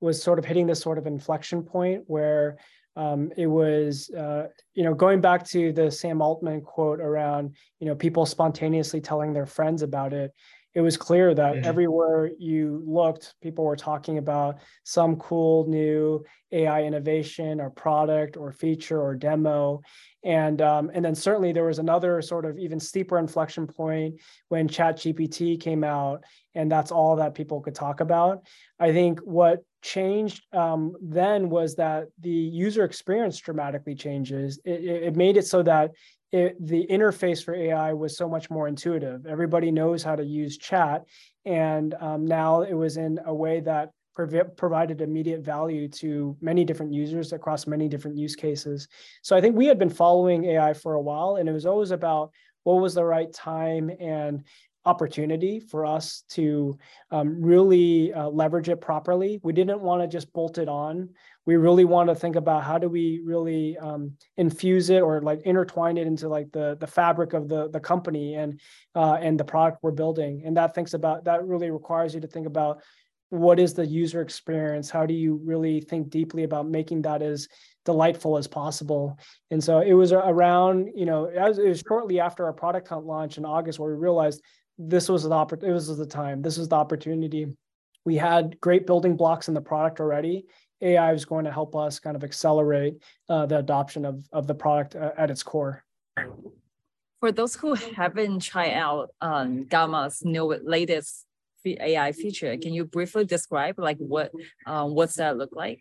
was sort of hitting this sort of inflection point where um, it was uh, you know going back to the Sam Altman quote around you know people spontaneously telling their friends about it it was clear that mm-hmm. everywhere you looked, people were talking about some cool new AI innovation or product or feature or demo. And, um, and then certainly there was another sort of even steeper inflection point when ChatGPT came out, and that's all that people could talk about. I think what changed um, then was that the user experience dramatically changes. It, it made it so that it, the interface for AI was so much more intuitive. Everybody knows how to use chat. And um, now it was in a way that prov- provided immediate value to many different users across many different use cases. So I think we had been following AI for a while, and it was always about what was the right time and opportunity for us to um, really uh, leverage it properly. We didn't want to just bolt it on we really want to think about how do we really um, infuse it or like intertwine it into like the the fabric of the the company and uh, and the product we're building. And that thinks about that really requires you to think about what is the user experience? How do you really think deeply about making that as delightful as possible? And so it was around you know as it was shortly after our product hunt launch in august where we realized this was the oppor- it was the time. This was the opportunity. We had great building blocks in the product already AI is going to help us kind of accelerate uh, the adoption of, of the product uh, at its core. For those who haven't tried out um, Gamma's new latest AI feature, can you briefly describe like what um, what's that look like?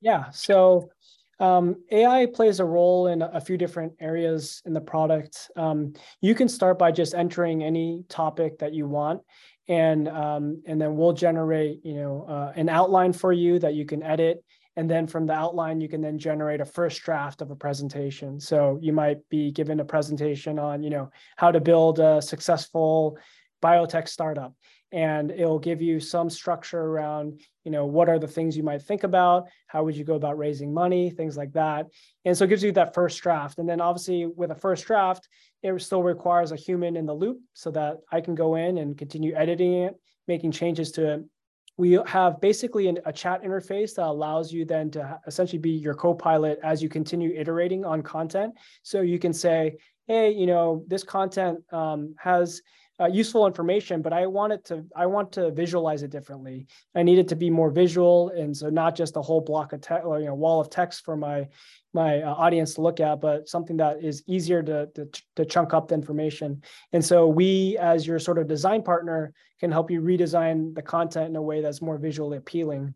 Yeah, so um, AI plays a role in a few different areas in the product. Um, you can start by just entering any topic that you want, and um, and then we'll generate you know uh, an outline for you that you can edit. And then from the outline you can then generate a first draft of a presentation. So you might be given a presentation on you know how to build a successful biotech startup. And it'll give you some structure around you know what are the things you might think about? How would you go about raising money? Things like that. And so it gives you that first draft. And then obviously with a first draft it still requires a human in the loop so that i can go in and continue editing it making changes to it. We have basically an, a chat interface that allows you then to essentially be your co-pilot as you continue iterating on content. So you can say hey you know this content um, has uh, useful information, but I want it to I want to visualize it differently. I need it to be more visual, and so not just a whole block of text or you know wall of text for my my uh, audience to look at, but something that is easier to, to to chunk up the information. And so we, as your sort of design partner, can help you redesign the content in a way that's more visually appealing.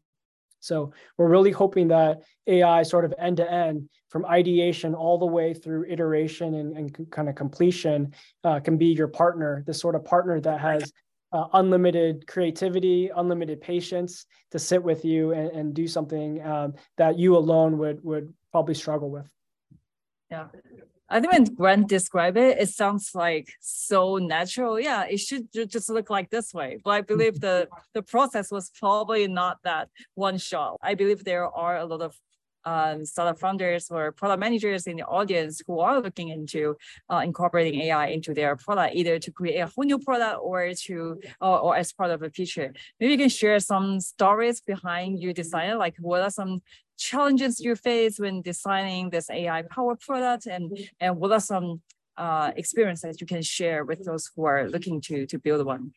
So we're really hoping that AI sort of end to end from ideation all the way through iteration and, and kind of completion uh, can be your partner, this sort of partner that has uh, unlimited creativity, unlimited patience to sit with you and, and do something um, that you alone would would probably struggle with. Yeah. I think when Grant described it, it sounds like so natural. Yeah, it should just look like this way. But I believe the the process was probably not that one shot. I believe there are a lot of um, startup founders or product managers in the audience who are looking into uh, incorporating AI into their product, either to create a whole new product or to or, or as part of a feature. Maybe you can share some stories behind your design, like what are some challenges you face when designing this AI powered product, and and what are some uh, experiences you can share with those who are looking to to build one.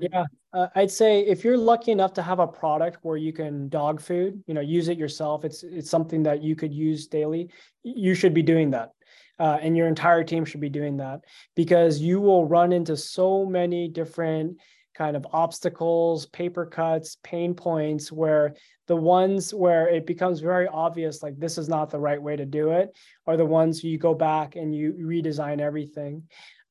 Yeah, uh, I'd say if you're lucky enough to have a product where you can dog food, you know, use it yourself. It's it's something that you could use daily. You should be doing that, uh, and your entire team should be doing that because you will run into so many different kind of obstacles, paper cuts, pain points where the ones where it becomes very obvious like this is not the right way to do it are the ones you go back and you redesign everything.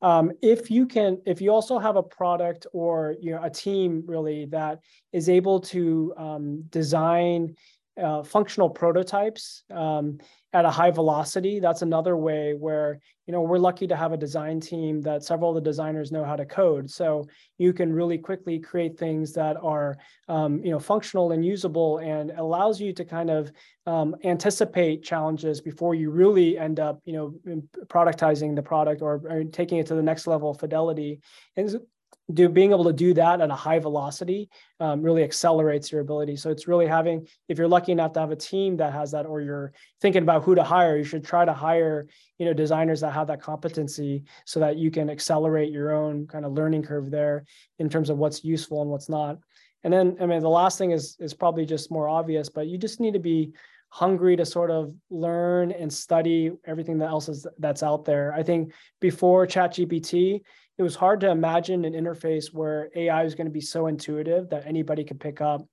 Um, if you can, if you also have a product or you know a team really that is able to um, design uh, functional prototypes um, at a high velocity. That's another way where you know we're lucky to have a design team that several of the designers know how to code. So you can really quickly create things that are um, you know functional and usable, and allows you to kind of um, anticipate challenges before you really end up you know productizing the product or, or taking it to the next level of fidelity. And do being able to do that at a high velocity um, really accelerates your ability. So it's really having, if you're lucky enough to have a team that has that, or you're thinking about who to hire, you should try to hire, you know, designers that have that competency so that you can accelerate your own kind of learning curve there in terms of what's useful and what's not. And then, I mean, the last thing is is probably just more obvious, but you just need to be hungry to sort of learn and study everything that else is that's out there. I think before ChatGPT, it was hard to imagine an interface where AI is going to be so intuitive that anybody could pick up.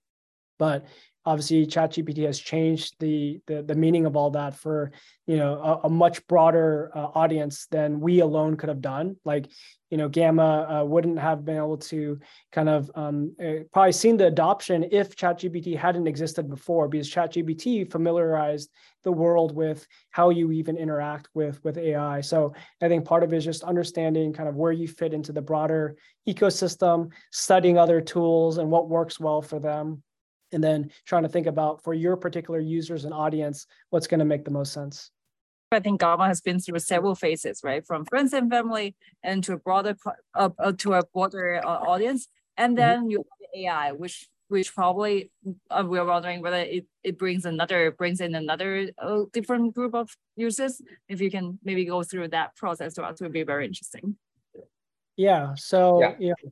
But obviously, ChatGPT has changed the, the the, meaning of all that for you know a, a much broader uh, audience than we alone could have done. Like you know, Gamma uh, wouldn't have been able to kind of um, uh, probably seen the adoption if ChatGPT hadn't existed before, because ChatGPT familiarized the world with how you even interact with with AI. So I think part of it is just understanding kind of where you fit into the broader ecosystem, studying other tools and what works well for them, and then trying to think about for your particular users and audience what's going to make the most sense. I think Gamma has been through several phases, right? From friends and family and to a broader uh, uh, to a broader uh, audience, and mm-hmm. then mm-hmm. you have AI, which which probably uh, we're wondering whether it, it brings another brings in another uh, different group of users. If you can maybe go through that process to us, would be very interesting. Yeah. So yeah. You know, uh,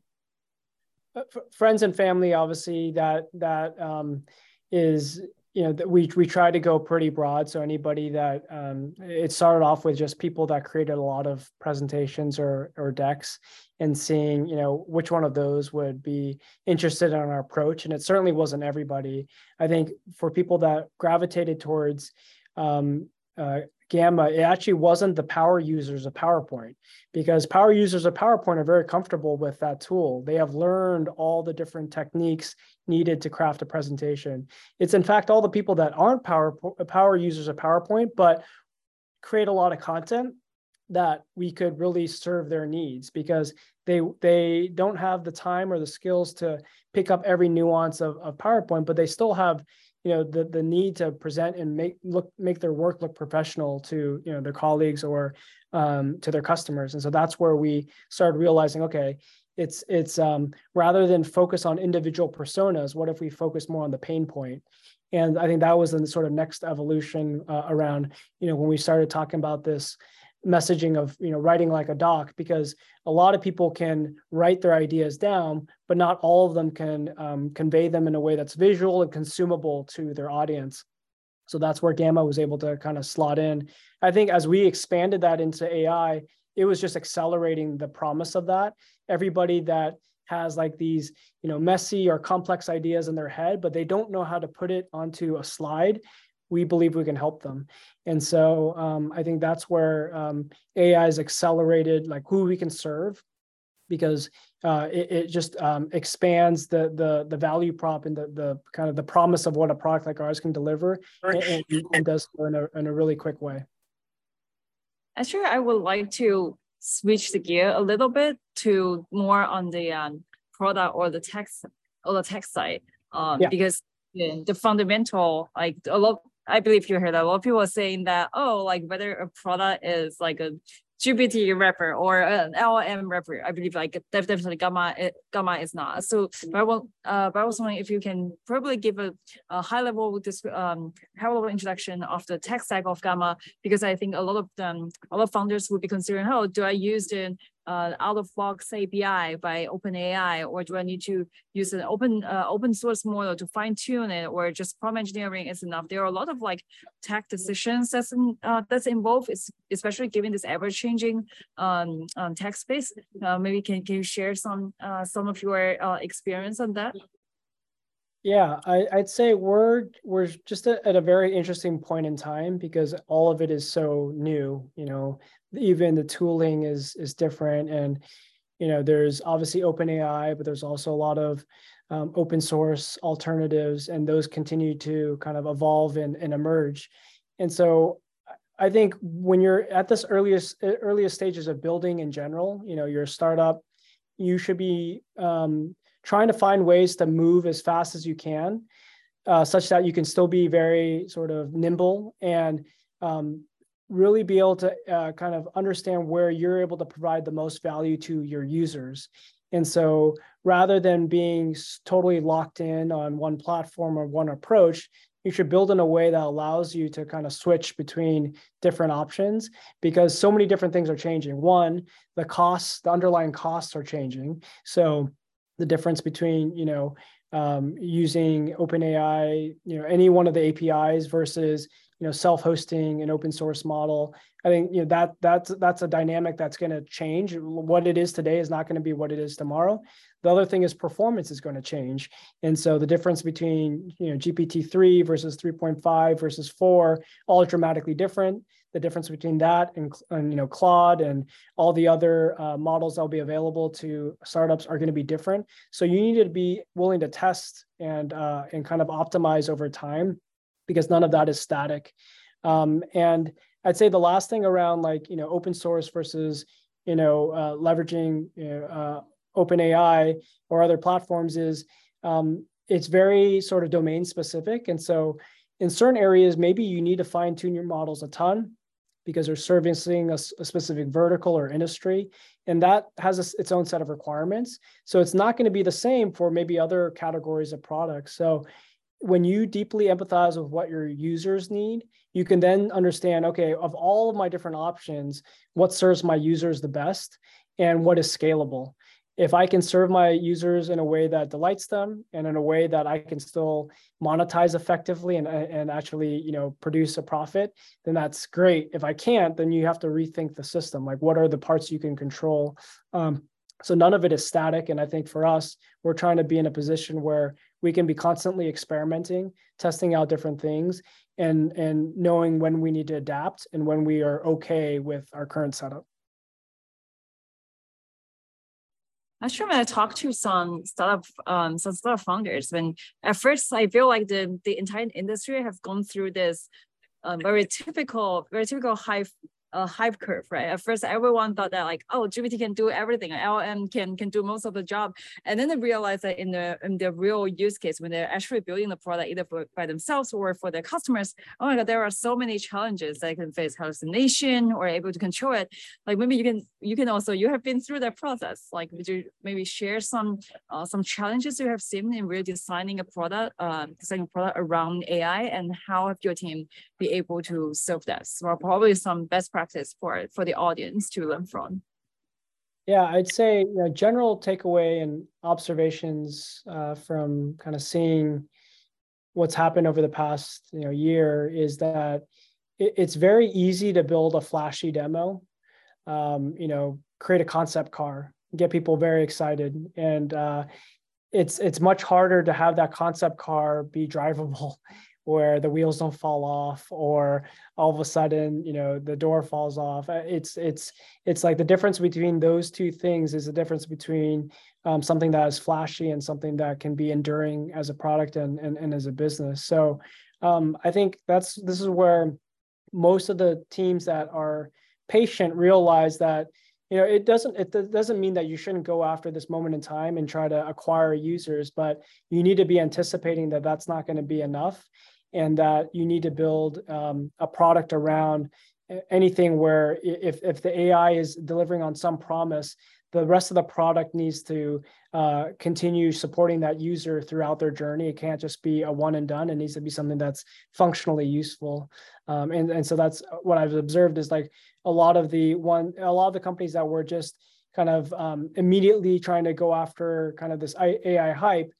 friends and family, obviously, that that um, is you know we we try to go pretty broad. So anybody that um, it started off with just people that created a lot of presentations or or decks and seeing you know which one of those would be interested in our approach. And it certainly wasn't everybody. I think for people that gravitated towards um, uh, Gamma, it actually wasn't the power users of PowerPoint because power users of PowerPoint are very comfortable with that tool. They have learned all the different techniques needed to craft a presentation. It's in fact all the people that aren't power, power users of PowerPoint, but create a lot of content that we could really serve their needs because they they don't have the time or the skills to pick up every nuance of, of PowerPoint, but they still have you know the the need to present and make look make their work look professional to you know their colleagues or um, to their customers. And so that's where we started realizing okay it's it's um, rather than focus on individual personas what if we focus more on the pain point? And i think that was the sort of next evolution uh, around you know when we started talking about this messaging of you know writing like a doc because a lot of people can write their ideas down but not all of them can um, convey them in a way that's visual and consumable to their audience. So that's where gamma was able to kind of slot in. I think as we expanded that into ai it was just accelerating the promise of that. Everybody that has like these you know messy or complex ideas in their head but they don't know how to put it onto a slide we believe we can help them. And so um, i think that's where um, ai has accelerated like who we can serve because uh, it, it, just um, expands the the the value prop and the the kind of the promise of what a product like ours can deliver and, and, and does so in a, in a really quick way. Actually i would like to switch the gear a little bit to more on the um, product or the text or the tech side um, yeah. because yeah, the fundamental like a lot I believe you heard that a lot of people saying that oh like whether a product is like a GPT wrapper or an LLM wrapper. I believe like definitely Gamma it, Gamma is not. So but I, want, uh, but I was wondering if you can probably give a, a high level um, high level introduction of the tech stack of Gamma because I think a lot of them, a lot of founders would be considering, oh, do I use the uh, out of box API by OpenAI, or do I need to use an open uh, open source model to fine tune it, or just prompt engineering is enough? There are a lot of like tech decisions that's in, uh, that's involved, especially given this ever changing um, um, tech space. Uh, maybe can can you share some uh, some of your uh, experience on that? Yeah, I, would say we're we're just at a very interesting point in time because all of it is so new. You know, even the tooling is is different, and you know, there's obviously OpenAI, but there's also a lot of um, open source alternatives, and those continue to kind of evolve and, and emerge. And so, I think when you're at this earliest earliest stages of building in general, you know, you're a startup, you should be um, trying to find ways to move as fast as you can, uh, such that you can still be very sort of nimble and um, really be able to uh, kind of understand where you're able to provide the most value to your users. And so rather than being totally locked in on one platform or one approach, you should build in a way that allows you to kind of switch between different options because so many different things are changing. One, the costs, the underlying costs are changing. So the difference between you know um, using OpenAI, you know, any one of the APIs versus you know self-hosting an open source model. I think you know that that's that's a dynamic that's going to change. What it is today is not going to be what it is tomorrow. The other thing is performance is going to change, and so the difference between you know GPT three versus three point five versus four all dramatically different the difference between that and, and you know Claude and all the other uh, models that will be available to startups are going to be different. So you need to be willing to test and uh, and kind of optimize over time because none of that is static. Um, and I'd say the last thing around like you know open source versus you know uh, leveraging you know, uh, OpenAI or other platforms is um, it's very sort of domain specific, and so in certain areas maybe you need to fine tune your models a ton because they're servicing a, a specific vertical or industry, and that has a, its own set of requirements. So it's not going to be the same for maybe other categories of products. So when you deeply empathize with what your users need, you can then understand, okay, of all of my different options, what serves my users the best and what is scalable if I can serve my users in a way that delights them and in a way that I can still monetize effectively and, and actually, you know, produce a profit, then that's great. If I can't, then you have to rethink the system. Like what are the parts you can control? Um, so none of it is static. And I think for us, we're trying to be in a position where we can be constantly experimenting, testing out different things and, and knowing when we need to adapt and when we are okay with our current setup. Actually, when I talk to some startup, um, some startup founders, when at first I feel like the the entire industry has gone through this um, very typical, very typical high a hype curve, right? At first, everyone thought that like, oh, GPT can do everything, LM can can do most of the job, and then they realized that in the in the real use case, when they're actually building the product either for by themselves or for their customers, oh my god, there are so many challenges they can face hallucination or able to control it. Like maybe you can you can also you have been through that process. Like would you maybe share some uh, some challenges you have seen in really designing a product, uh, designing a product around AI, and how have your team be able to solve that? So probably some best practices practice for for the audience to learn from? Yeah, I'd say you know, general takeaway and observations uh, from kind of seeing what's happened over the past you know year is that it, it's very easy to build a flashy demo. Um, you know, create a concept car get people very excited. And uh, it's it's much harder to have that concept car be drivable where the wheels don't fall off or all of a sudden you know the door falls off. Uh, it's it's it's like the difference between those two things is the difference between um, something that is flashy and something that can be enduring as a product and and, and as a business. So um, i think that's this is where most of the teams that are patient realize that you know it doesn't it doesn't mean that you shouldn't go after this moment in time and try to acquire users but you need to be anticipating that that's not going to be enough and that you need to build um, a product around anything where if, if the AI is delivering on some promise, the rest of the product needs to uh, continue supporting that user throughout their journey. It can't just be a one and done. It needs to be something that's functionally useful. Um, and, and so that's what I've observed is like a lot of the one, a lot of the companies that were just kind of um, immediately trying to go after kind of this AI hype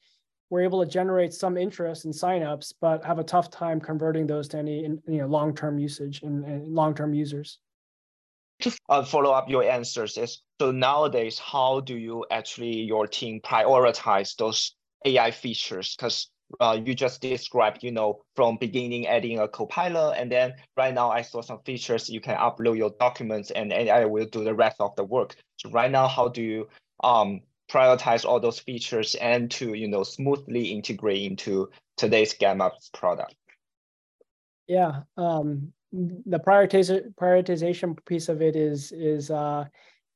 we're able to generate some interest in signups, but have a tough time converting those to any you know long-term usage and, and long-term users. Just uh, follow up your answers is so nowadays, how do you actually your team prioritize those AI features? Because uh, you just described, you know, from beginning adding a copilot, and then right now I saw some features you can upload your documents, and AI will do the rest of the work. So right now, how do you um prioritize all those features and to you know smoothly integrate into today's Gamma product? Yeah, um, the prioritization prioritization piece of it is is uh,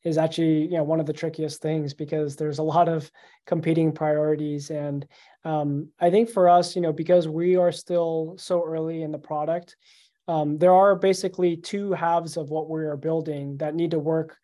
is actually you know one of the trickiest things because there's a lot of competing priorities and um, I think for us you know because we are still so early in the product, um, there are basically two halves of what we are building that need to work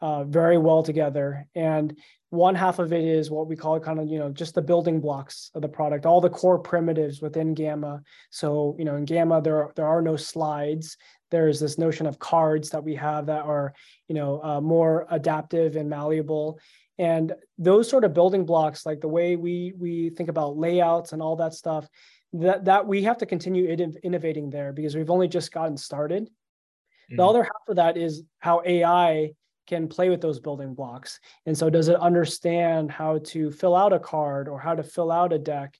uh, very well together. And one half of it is what we call kind of you know just the building blocks of the product all the core primitives within gamma. So you know in gamma there are, there are no slides. There's this notion of cards that we have that are you know uh, more adaptive and malleable. And those sort of building blocks like the way we we think about layouts and all that stuff that that we have to continue innovating there because we've only just gotten started. Mm-hmm. the other half of that is how ai can play with those building blocks. And so, does it understand how to fill out a card or how to fill out a deck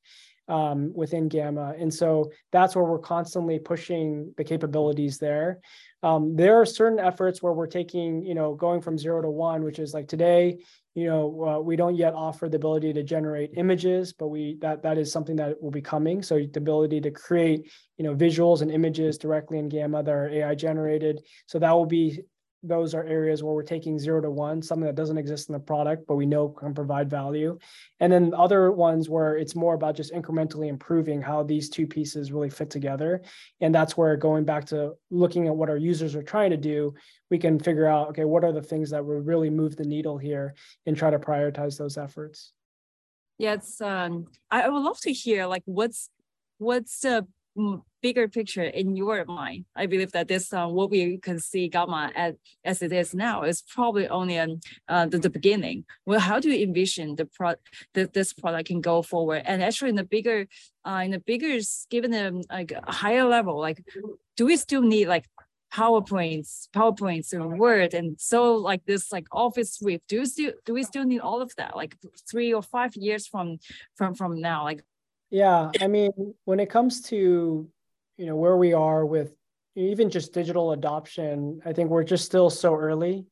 um, within Gamma? And so, that's where we're constantly pushing the capabilities there. Um, there are certain efforts where we're taking, you know, going from zero to one, which is like today, you know, uh, we don't yet offer the ability to generate images, but we that that is something that will be coming. So the ability to create, you know, visuals and images directly in Gamma that are AI generated. So that will be those are areas where we're taking zero to one, something that doesn't exist in the product, but we know can provide value. And then other ones where it's more about just incrementally improving how these two pieces really fit together. And that's where going back to looking at what our users are trying to do, we can figure out, okay, what are the things that will really move the needle here and try to prioritize those efforts. Yes, um, I would love to hear like what's what's the bigger picture in your mind. I believe that this uh, what we can see gamma as, as it is now is probably only um, uh, the, the beginning. Well, how do you envision the pro that this product can go forward? And actually, in the bigger, uh, in the bigger, given the like a higher level, like, do we still need like PowerPoints, PowerPoints, and Word, and so like this like Office suite? Do we still do we still need all of that? Like three or five years from from from now, like yeah, I mean, when it comes to you know where we are with even just digital adoption, I think we're just still so early.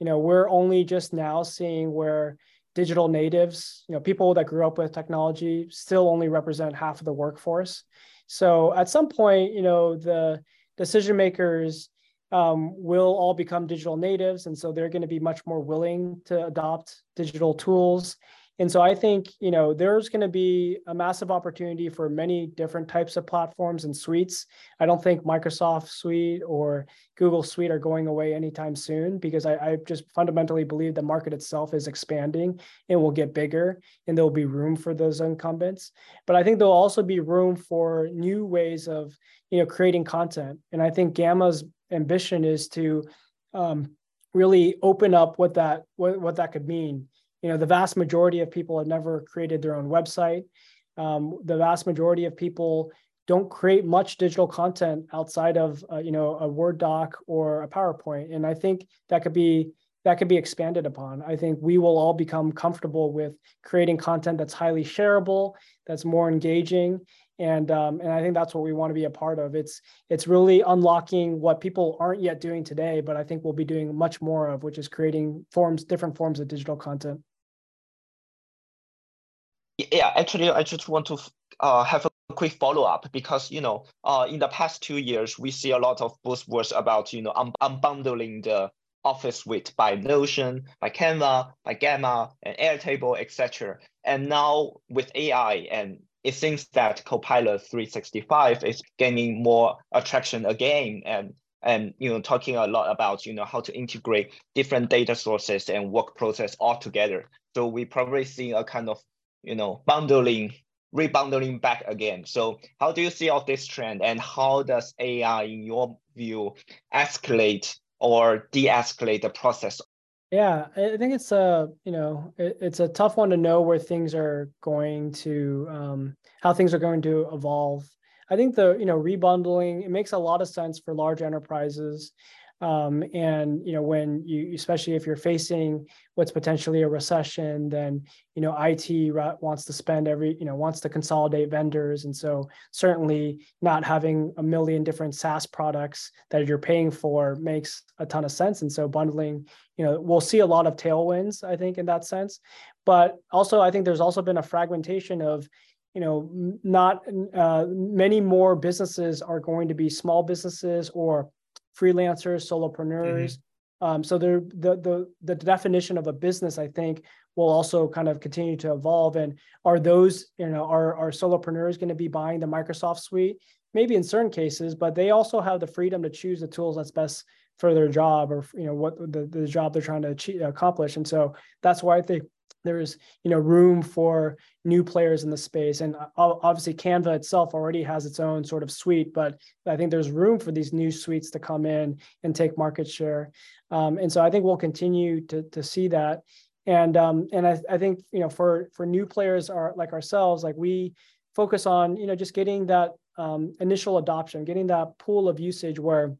You know, we're only just now seeing where digital natives, you know, people that grew up with technology, still only represent half of the workforce. So at some point, you know, the decision makers um, will all become digital natives, and so they're going to be much more willing to adopt digital tools and so I think, you know, there's going to be a massive opportunity for many different types of platforms and suites. I don't think Microsoft Suite or Google Suite are going away anytime soon because I, I just fundamentally believe the market itself is expanding and will get bigger and there'll be room for those incumbents. But I think there'll also be room for new ways of, you know, creating content. And I think Gamma's ambition is to um, really open up what that what, what that could mean you know the vast majority of people have never created their own website um, the vast majority of people don't create much digital content outside of uh, you know a word doc or a powerpoint and i think that could be that could be expanded upon. I think we will all become comfortable with creating content that's highly shareable, that's more engaging, and um, and I think that's what we want to be a part of. It's it's really unlocking what people aren't yet doing today, but I think we'll be doing much more of, which is creating forms, different forms of digital content. Yeah, actually, I just want to uh, have a quick follow up because you know, uh, in the past two years, we see a lot of buzzwords about you know un- unbundling the Office suite by Notion, by Canva, by Gamma, and Airtable, etc. And now with AI and it seems that Copilot 365 is gaining more attraction again and and you know talking a lot about you know how to integrate different data sources and work process all together. So we probably see a kind of you know bundling, rebundling back again. So how do you see all this trend and how does AI in your view escalate or de-escalate the process yeah, I think it's a you know it, it's a tough one to know where things are going to um, how things are going to evolve. I think the you know rebundling it makes a lot of sense for large enterprises. Um, and you know when you especially if you're facing what's potentially a recession then you know it wants to spend every you know wants to consolidate vendors. And so certainly not having a million different saas products that you're paying for makes a ton of sense. And so bundling you know we'll see a lot of tailwinds i think in that sense. But also i think there's also been a fragmentation of you know not uh, many more businesses are going to be small businesses or freelancers, solopreneurs. Mm-hmm. Um, so the, the the definition of a business, I think, will also kind of continue to evolve. And are those, you know, are are solopreneurs going to be buying the Microsoft suite? Maybe in certain cases, but they also have the freedom to choose the tools that's best for their job or you know what the, the job they're trying to achieve, accomplish. And so that's why I think there's you know room for new players in the space. And obviously canva itself already has its own sort of suite but i think there's room for these new suites to come in and take market share. Um, and so i think we'll continue to, to see that. And um, and I, I think you know for for new players are like ourselves like we focus on you know just getting that um, initial adoption getting that pool of usage where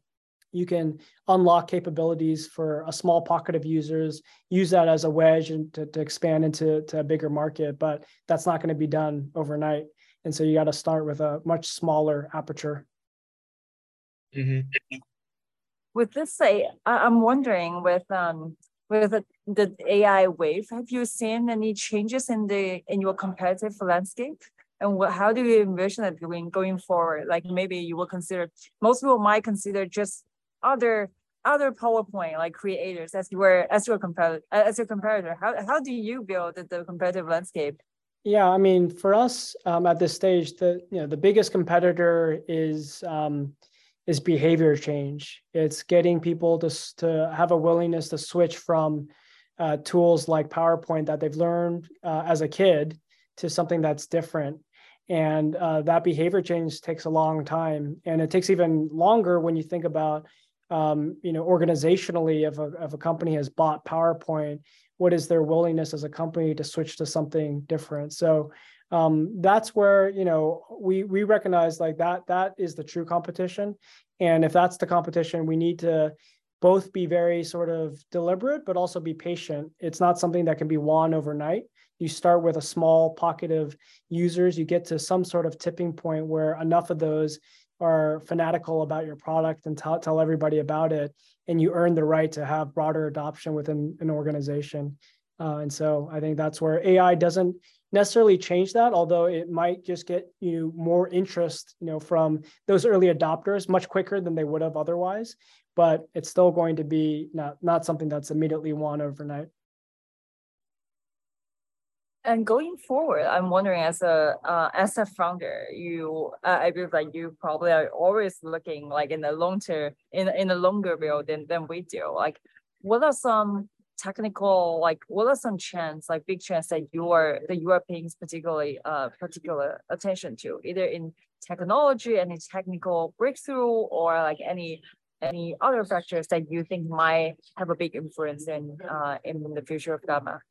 you can unlock capabilities for a small pocket of users, use that as a wedge and to, to expand into to a bigger market. But that's not going to be done overnight. And so you got to start with a much smaller aperture. Mm-hmm. With this, say, I'm wondering with um with the, the AI wave, have you seen any changes in the in your competitive landscape? and what, how do you envision it going going forward? Like maybe you will consider most people might consider just other other PowerPoint like creators as your as your competitor as your competitor? How how do you build the competitive landscape? Yeah, I mean, for us um, at this stage, the you know the biggest competitor is um, is behavior change. It's getting people to to have a willingness to switch from uh, tools like PowerPoint that they've learned uh, as a kid to something that's different. And uh, that behavior change takes a long time, and it takes even longer when you think about um, you know, organizationally, if a, if a company has bought PowerPoint, what is their willingness as a company to switch to something different? So um, that's where you know we we recognize like that that is the true competition, and if that's the competition, we need to both be very sort of deliberate, but also be patient. It's not something that can be won overnight. You start with a small pocket of users, you get to some sort of tipping point where enough of those are fanatical about your product and tell, tell everybody about it and you earn the right to have broader adoption within an organization. Uh, and so i think that's where ai doesn't necessarily change that although it might just get you more interest you know from those early adopters much quicker than they would have otherwise but it's still going to be not not something that's immediately won overnight and going forward, I'm wondering as a uh, as a founder, you uh, I believe like you probably are always looking like in the long term in in a longer view than than we do. Like, what are some technical like what are some trends like big trends that you are that you are paying particularly uh particular attention to either in technology any technical breakthrough or like any any other factors that you think might have a big influence in uh in the future of gamma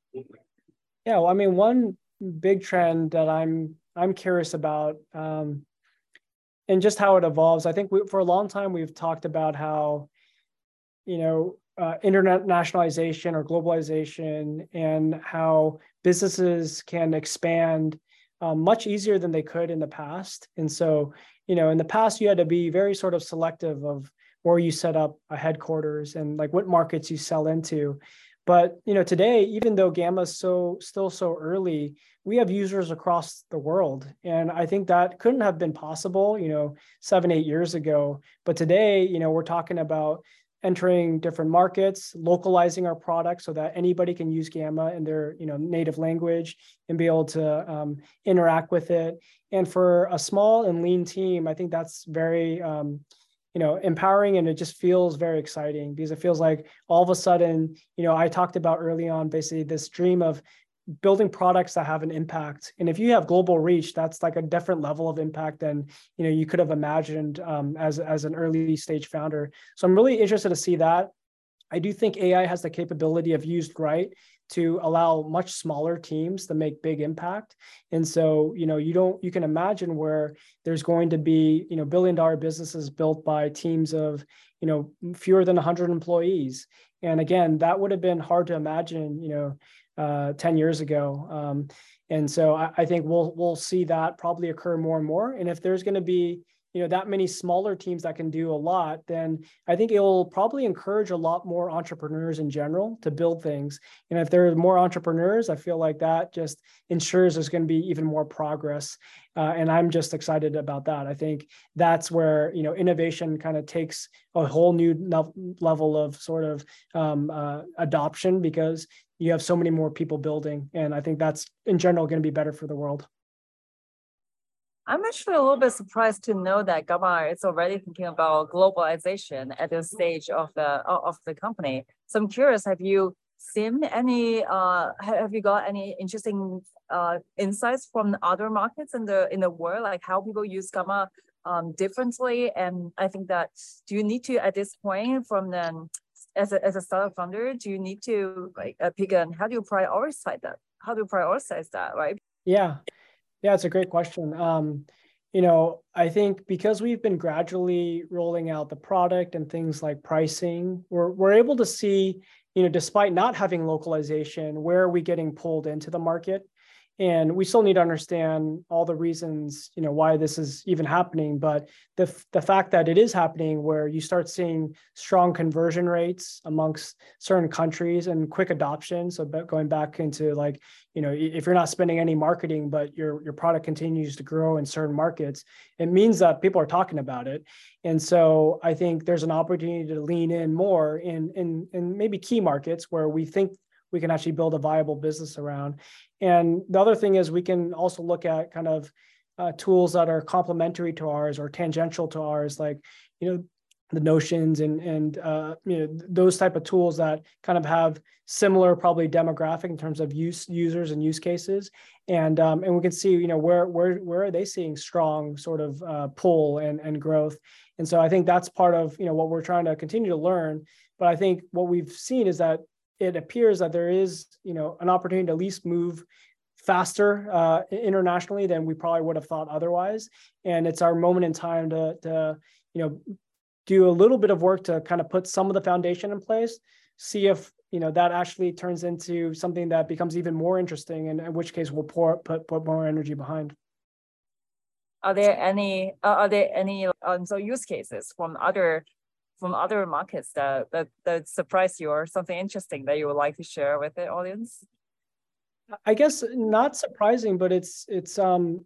yeah, well, I mean, one big trend that I'm I'm curious about, um, and just how it evolves. I think we, for a long time we've talked about how, you know, uh, internationalization or globalization and how businesses can expand um, much easier than they could in the past. And so, you know, in the past, you had to be very sort of selective of where you set up a headquarters and like what markets you sell into. But you know, today, even though Gamma is so still so early, we have users across the world, and I think that couldn't have been possible, you know, seven eight years ago. But today, you know, we're talking about entering different markets, localizing our product so that anybody can use Gamma in their you know native language and be able to um, interact with it. And for a small and lean team, I think that's very um, you know empowering and it just feels very exciting because it feels like all of a sudden you know i talked about early on basically this dream of building products that have an impact. And if you have global reach that's like a different level of impact than you know you could have imagined um, as as an early stage founder. So i'm really interested to see that. I do think ai has the capability of used right to allow much smaller teams to make big impact. And so you know you don't you can imagine where there's going to be you know billion dollar businesses built by teams of you know fewer than 100 employees. And again that would have been hard to imagine you know uh, 10 years ago. Um, and so I, I think we'll we'll see that probably occur more and more. And if there's going to be you know that many smaller teams that can do a lot then i think it'll probably encourage a lot more entrepreneurs in general to build things. And if there are more entrepreneurs i feel like that just ensures there's going to be even more progress. Uh, and i'm just excited about that. I think that's where you know innovation kind of takes a whole new level of sort of um, uh, adoption because you have so many more people building. And i think that's in general going to be better for the world I'm actually a little bit surprised to know that Gamma is already thinking about globalization at this stage of the of the company. So I'm curious, have you seen any? Uh, have you got any interesting uh, insights from other markets in the in the world, like how people use Gamma um, differently? And I think that do you need to at this point from the as a as a startup founder, do you need to like uh, pick and how do you prioritize that? How do you prioritize that, right? Yeah. Yeah, it's a great question. Um, you know, I think because we've been gradually rolling out the product and things like pricing, we're we're able to see, you know, despite not having localization, where are we getting pulled into the market? And we still need to understand all the reasons you know why this is even happening. But the the fact that it is happening where you start seeing strong conversion rates amongst certain countries and quick adoption. So going back into like you know if you're not spending any marketing but your your product continues to grow in certain markets it means that people are talking about it. And so i think there's an opportunity to lean in more in in in maybe key markets where we think we can actually build a viable business around. And the other thing is we can also look at kind of uh, tools that are complementary to ours or tangential to ours, like you know the notions and and uh, you know those type of tools that kind of have similar probably demographic in terms of use users and use cases. And um, and we can see you know where where where are they seeing strong sort of uh, pull and and growth. And so I think that's part of you know what we're trying to continue to learn. But I think what we've seen is that it appears that there is, you know, an opportunity to at least move faster uh, internationally than we probably would have thought otherwise. And it's our moment in time to, to, you know, do a little bit of work to kind of put some of the foundation in place, see if you know that actually turns into something that becomes even more interesting, and in which case we'll pour put put more energy behind. Are there any are there any um, so use cases from other from other markets that, that that surprised you or something interesting that you would like to share with the audience? I guess not surprising, but it's it's um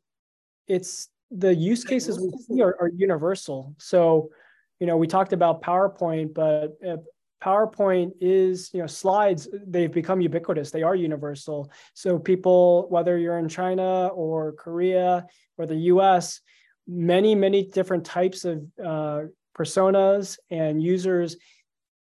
it's the use cases we see are, are universal. So, you know, we talked about PowerPoint, but uh, PowerPoint is, you know, slides, they've become ubiquitous. They are universal. So people, whether you're in China or Korea or the US, many, many different types of uh, personas and users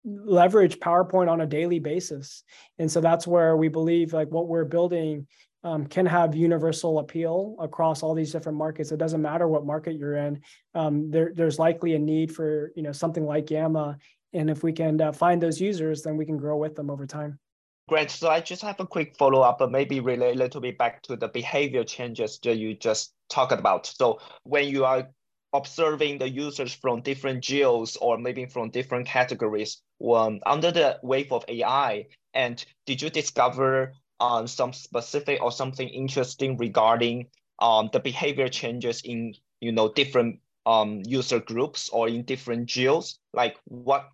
leverage PowerPoint on a daily basis. And so that's where we believe like what we're building um, can have universal appeal across all these different markets. It doesn't matter what market you're in. Um, there, there's likely a need for you know something like Gamma, and if we can uh, find those users, then we can grow with them over time. Great. So I just have a quick follow up, but maybe relate a little bit back to the behavior changes that you just talked about. So when you are observing the users from different geos or maybe from different categories um, under the wave of AI? And did you discover um, some specific or something interesting regarding um, the behavior changes in you know different um, user groups or in different geos? Like what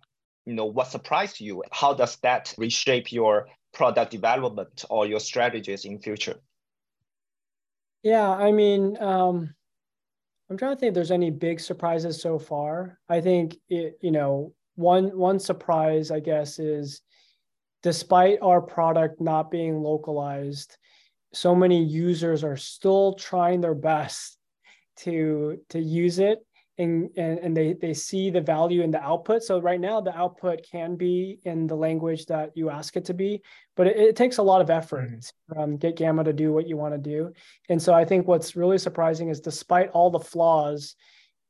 you know what surprised you? How does that reshape your product development or your strategies in future? Yeah, I mean, um, I'm trying to think if there's any big surprises so far. I think it, you know, one one surprise, I guess, is despite our product not being localized, so many users are still trying their best to to use it and, and, and they, they see the value in the output. So right now the output can be in the language that you ask it to be, but it, it takes a lot of effort mm-hmm. um, get Gamma to do what you want to do. And so I think what's really surprising is despite all the flaws,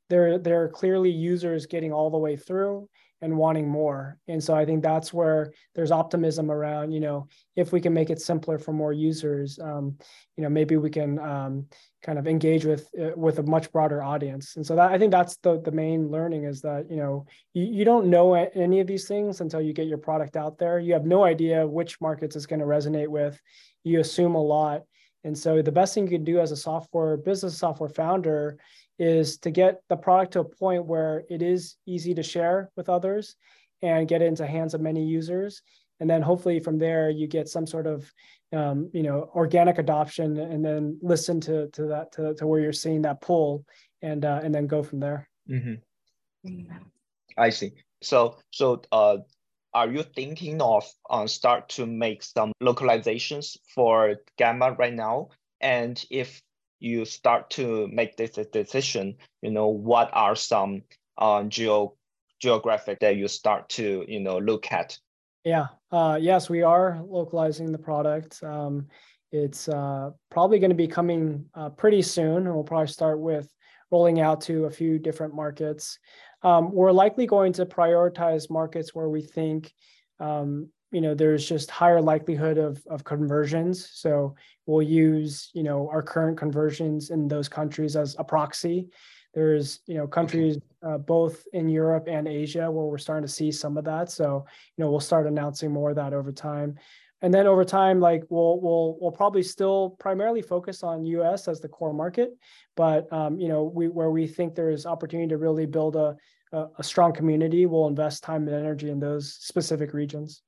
there, there are clearly users getting all the way through and wanting more. And so I think that's where there's optimism around, you know, if we can make it simpler for more users, um, you know, maybe we can um, kind of engage with uh, with a much broader audience. And so that I think that's the the main learning is that, you know, you, you don't know any of these things until you get your product out there. You have no idea which markets it's going to resonate with. You assume a lot. And so the best thing you can do as a software business software founder is to get the product to a point where it is easy to share with others and get it into hands of many users. And then hopefully from there you get some sort of um, you know organic adoption and then listen to to that to, to where you're seeing that pull and uh, and then go from there. Mm-hmm. i see. So so uh are you thinking of uh, start to make some localizations for gamma right now? And if you start to make this decision, you know, what are some uh, geo geographic that you start to, you know, look at? Yeah, uh, yes, we are localizing the product. Um, it's uh, probably going to be coming uh, pretty soon. We'll probably start with rolling out to a few different markets. Um, we're likely going to prioritize markets where we think um, you know there's just higher likelihood of, of conversions. So we'll use you know our current conversions in those countries as a proxy. There's you know countries uh, both in europe and asia where we're starting to see some of that. So you know we'll start announcing more of that over time. And then over time like we'll we'll we'll probably still primarily focus on us as the core market. But um, you know we where we think there's opportunity to really build a, a, a strong community we'll invest time and energy in those specific regions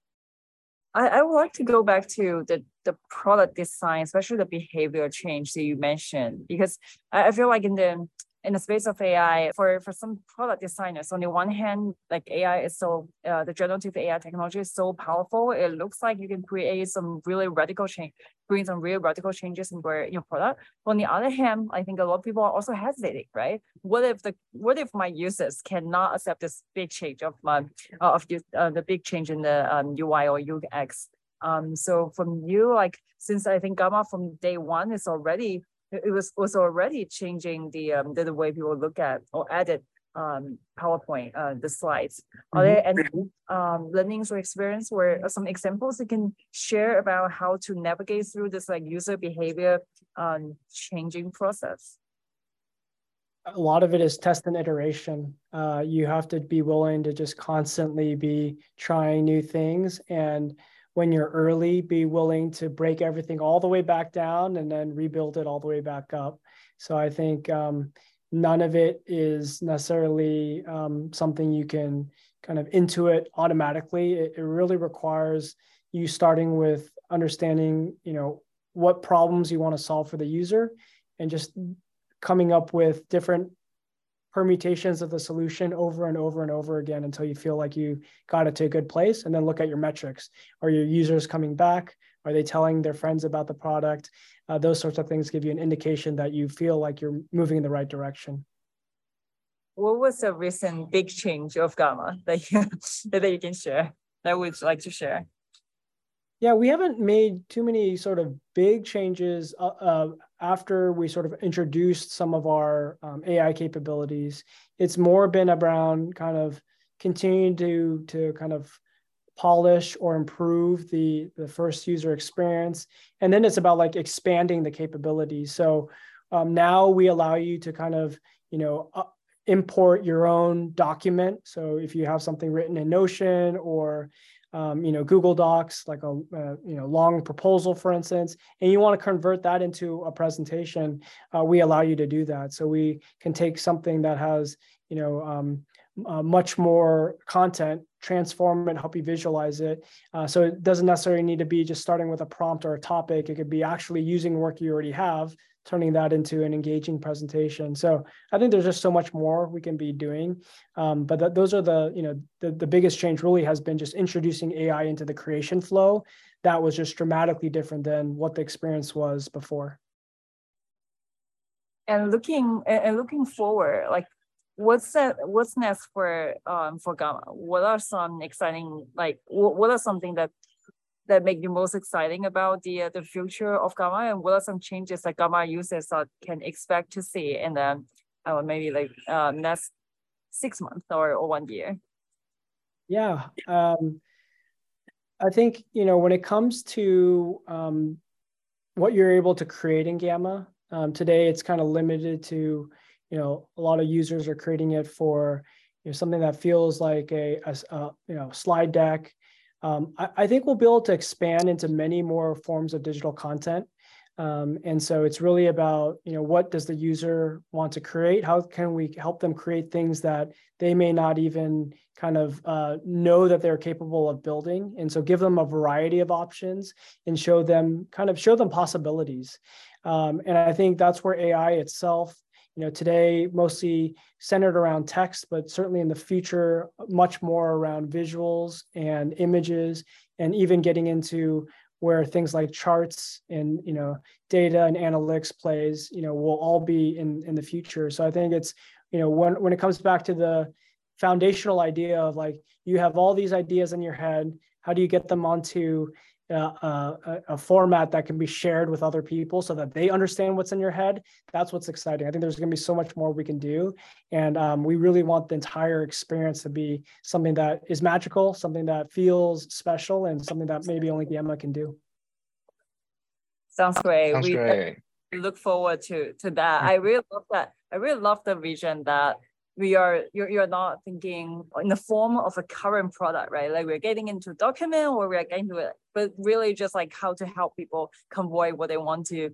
I, I would like to go back to the, the product design, especially the behavior change that you mentioned, because I, I feel like in the in the space of AI, for, for some product designers, on the one hand, like AI is so, uh, the generative AI technology is so powerful. It looks like you can create some really radical change, bring some real radical changes in your, your product. But on the other hand, I think a lot of people are also hesitating, right? What if the, what if my users cannot accept this big change of my, uh, of uh, the big change in the um, UI or UX? Um, so from you, like, since I think Gamma from day one is already it was was already changing the um, the, the way people look at or edit um, PowerPoint, uh, the slides. Are mm -hmm. there any um, learnings or experience or some examples you can share about how to navigate through this like user behavior um, changing process? A lot of it is test and iteration. Uh, you have to be willing to just constantly be trying new things and when you're early, be willing to break everything all the way back down and then rebuild it all the way back up. So I think um, none of it is necessarily um, something you can kind of intuit automatically. It, it really requires you starting with understanding, you know, what problems you want to solve for the user and just coming up with different permutations of the solution over and over and over again until you feel like you got it to a good place. And then look at your metrics. Are your users coming back? Are they telling their friends about the product uh, those sorts of things give you an indication that you feel like you're moving in the right direction what was the recent big change of gamma that you, that you can share that would like to share yeah, we haven't made too many sort of big changes uh, uh, after we sort of introduced some of our um, AI capabilities. It's more been around kind of continuing to to kind of polish or improve the the first user experience, and then it's about like expanding the capabilities. So um, now we allow you to kind of you know uh, import your own document. So if you have something written in Notion or um, you know Google Docs, like a uh, you know long proposal, for instance, and you want to convert that into a presentation, uh, we allow you to do that. So we can take something that has you know um, uh, much more content, transform it, help you visualize it. Uh, so it doesn't necessarily need to be just starting with a prompt or a topic. It could be actually using work you already have, turning that into an engaging presentation. So I think there's just so much more we can be doing. Um, but th- those are the, you know, the, the biggest change really has been just introducing AI into the creation flow. That was just dramatically different than what the experience was before. And looking and looking forward, like what's that what's next for um for gamma? What are some exciting like what are something that that make you most exciting about the uh, the future of gamma? And what are some changes that gamma users uh, can expect to see in the uh, maybe like uh, next six months or, or one year? Yeah um i think you know when it comes to um what you're able to create in gamma um, today it's kind of limited to you know a lot of users are creating it for you know something that feels like a, a, a you know slide deck. Um, I, I, think we'll be able to expand into many more forms of digital content. Um, and so it's really about you know what does the user want to create? How can we help them create things that they may not even kind of uh, know that they're capable of building? And so give them a variety of options and show them kind of show them possibilities. Um, and i think that's where ai itself you know today mostly centered around text but certainly in the future much more around visuals and images and even getting into where things like charts and you know data and analytics plays you know will all be in in the future. So i think it's you know when when it comes back to the foundational idea of like you have all these ideas in your head how do you get them onto a, a, format that can be shared with other people so that they understand what's in your head. That's what's exciting. I think there's going to be so much more we can do. And um, we really want the entire experience to be something that is magical something that feels special and something that maybe only gamma can do. Sounds great. Sounds we great. look forward to to that. I really love that. I really love the vision that we are you're, you're not thinking in the form of a current product right? Like we're getting into a document or we're getting to it but really just like how to help people convey what they want to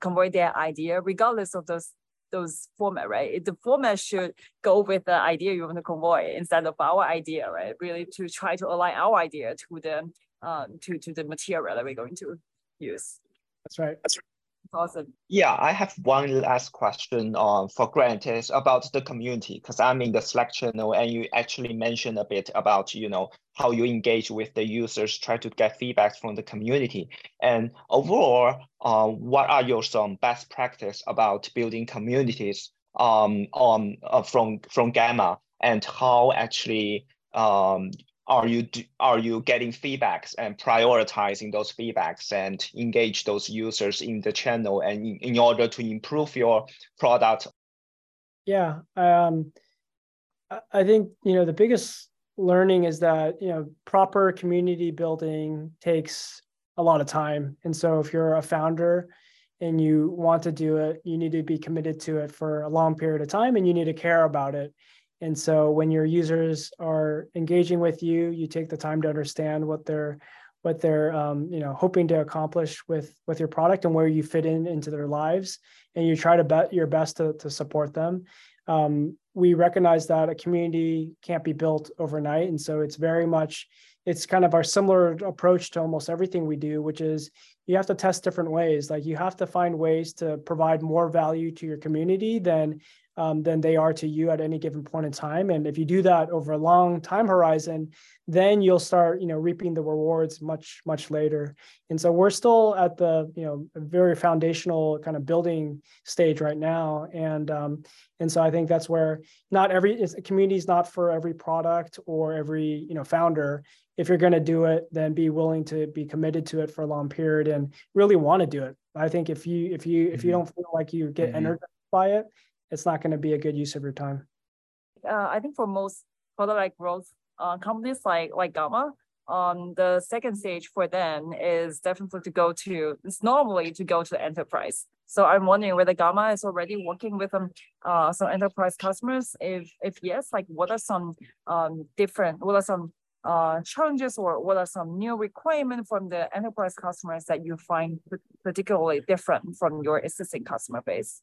convey their idea regardless of those those format right? The format should go with the idea you want to convey instead of our idea right? Really to try to align our idea to the um to to the material that we're going to use. That's right. That's right Awesome. Yeah, I have one last question uh, for Grant is about the community because I'm in the Slack channel and you actually mentioned a bit about you know how you engage with the users, try to get feedback from the community. And overall, uh, what are your some best practice about building communities um, on uh, from from Gamma and how actually um, are you are you getting feedbacks and prioritizing those feedbacks and engage those users in the channel and in, in order to improve your product? Yeah um, i think you know the biggest learning is that you know proper community building takes a lot of time. And so if you're a founder and you want to do it you need to be committed to it for a long period of time and you need to care about it and so when your users are engaging with you, you take the time to understand what they're what they're um, you know hoping to accomplish with with your product and where you fit in into their lives, and you try to bet your best to, to support them. Um, we recognize that a community can't be built overnight, and so it's very much it's kind of our similar approach to almost everything we do, which is you have to test different ways. Like you have to find ways to provide more value to your community than um, than they are to you at any given point in time. And if you do that over a long time horizon, then you'll start, you know, reaping the rewards much, much later. And so we're still at the, you know, very foundational kind of building stage right now. And um, and so I think that's where not every community is not for every product or every, you know, founder. If you're going to do it, then be willing to be committed to it for a long period and really want to do it. I think if you if you if you mm-hmm. don't feel like you get mm-hmm. energized by it, it's not going to be a good use of your time. Uh, I think for most product like growth uh, companies like like Gamma, um, the second stage for them is definitely to go to it's normally to go to enterprise So I'm wondering whether Gamma is already working with um, uh, some enterprise customers. If if yes, like what are some um, different, what are some uh, challenges or what are some new requirements from the enterprise customers that you find particularly different from your existing customer base?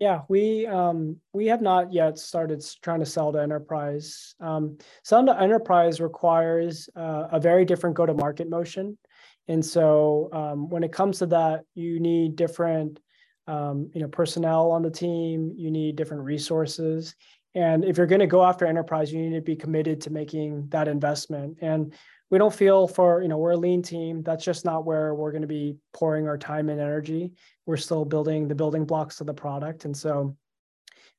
Yeah, we um, we have not yet started trying to sell to enterprise. Um, selling to enterprise requires uh, a very different go-to-market motion, and so um, when it comes to that, you need different um, you know personnel on the team. You need different resources, and if you're going to go after enterprise, you need to be committed to making that investment. And we don't feel for, you know, we're a lean team. That's just not where we're going to be pouring our time and energy. We're still building the building blocks of the product. And so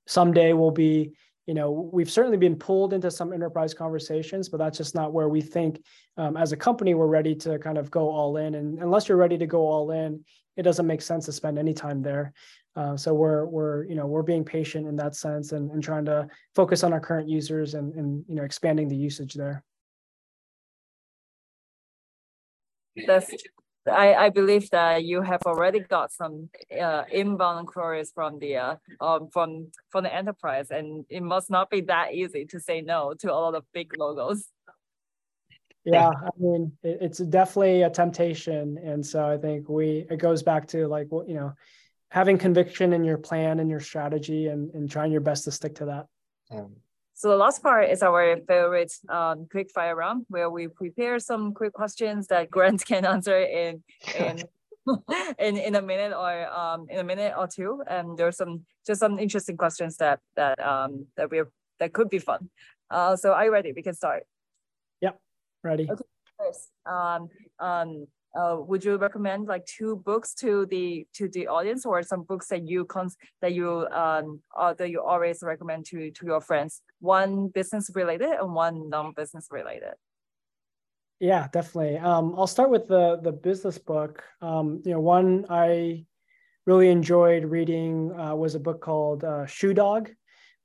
someday we'll be, you know, we've certainly been pulled into some enterprise conversations, but that's just not where we think um, as a company we're ready to kind of go all in. And unless you're ready to go all in, it doesn't make sense to spend any time there. Uh, so we're we're you know we're being patient in that sense and, and trying to focus on our current users and and you know expanding the usage there. That's I, I believe that you have already got some uh, inbound queries from the uh, um, from from the enterprise, and it must not be that easy to say no to a lot of big logos. Yeah, I mean, it, it's definitely a temptation, and so I think we it goes back to like what you know having conviction in your plan and your strategy and, and trying your best to stick to that. Um, so the last part is our favorite um, quick fire round where we prepare some quick questions that Grant can answer in in in, in a minute or um, in a minute or two. And there's some just some interesting questions that that um, that we that could be fun. Uh, so are you ready? We can start. Yep, ready. Okay. First, um, um, uh, would you recommend like two books to the to the audience or some books that you cons that you um uh, that you always recommend to to your friends? One business related and one non-business related. Yeah definitely. Um i'll start with the the business book. Um you know one i really enjoyed reading uh, was a book called uh, shoe dog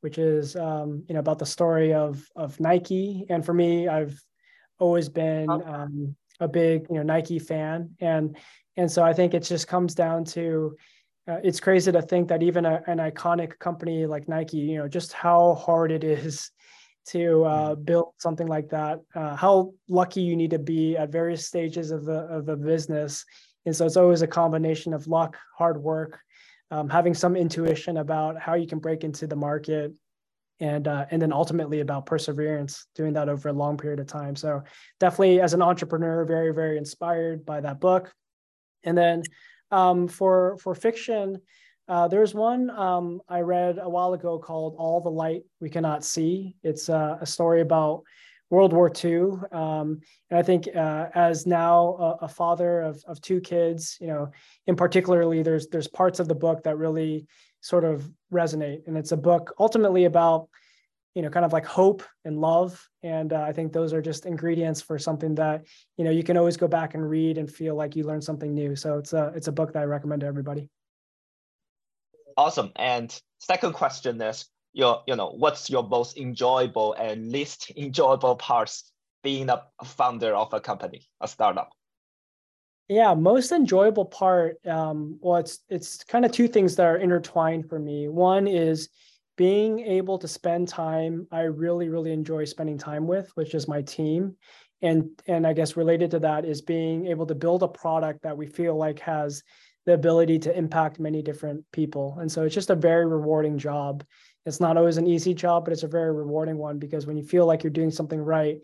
which is um you know about the story of of nike. And for me i've always been um a big you know Nike fan, and and so I think it just comes down to uh, it's crazy to think that even a, an iconic company like Nike, you know, just how hard it is to uh, mm-hmm. build something like that. Uh, how lucky you need to be at various stages of the of the business, and so it's always a combination of luck, hard work, um, having some intuition about how you can break into the market, and uh, and then ultimately about perseverance doing that over a long period of time. So definitely as an entrepreneur very very inspired by that book. And then um, for for fiction uh, there's one um, i read a while ago called all the light we cannot see. It's uh, a story about world war ii um, and i think uh, as now a, a, father of, of two kids you know in particularly there's there's parts of the book that really sort of resonate. And it's a book ultimately about, you know, kind of like hope and love. And uh, I think those are just ingredients for something that, you know, you can always go back and read and feel like you learned something new. So it's a, it's a book that I recommend to everybody. Awesome. And second question is, your, you know, what's your most enjoyable and least enjoyable parts being a founder of a company, a startup? Yeah, most enjoyable part. Um, well, it's it's kind of two things that are intertwined for me. One is being able to spend time. I really really enjoy spending time with, which is my team, and and I guess related to that is being able to build a product that we feel like has the ability to impact many different people. And so it's just a very rewarding job. It's not always an easy job, but it's a very rewarding one because when you feel like you're doing something right,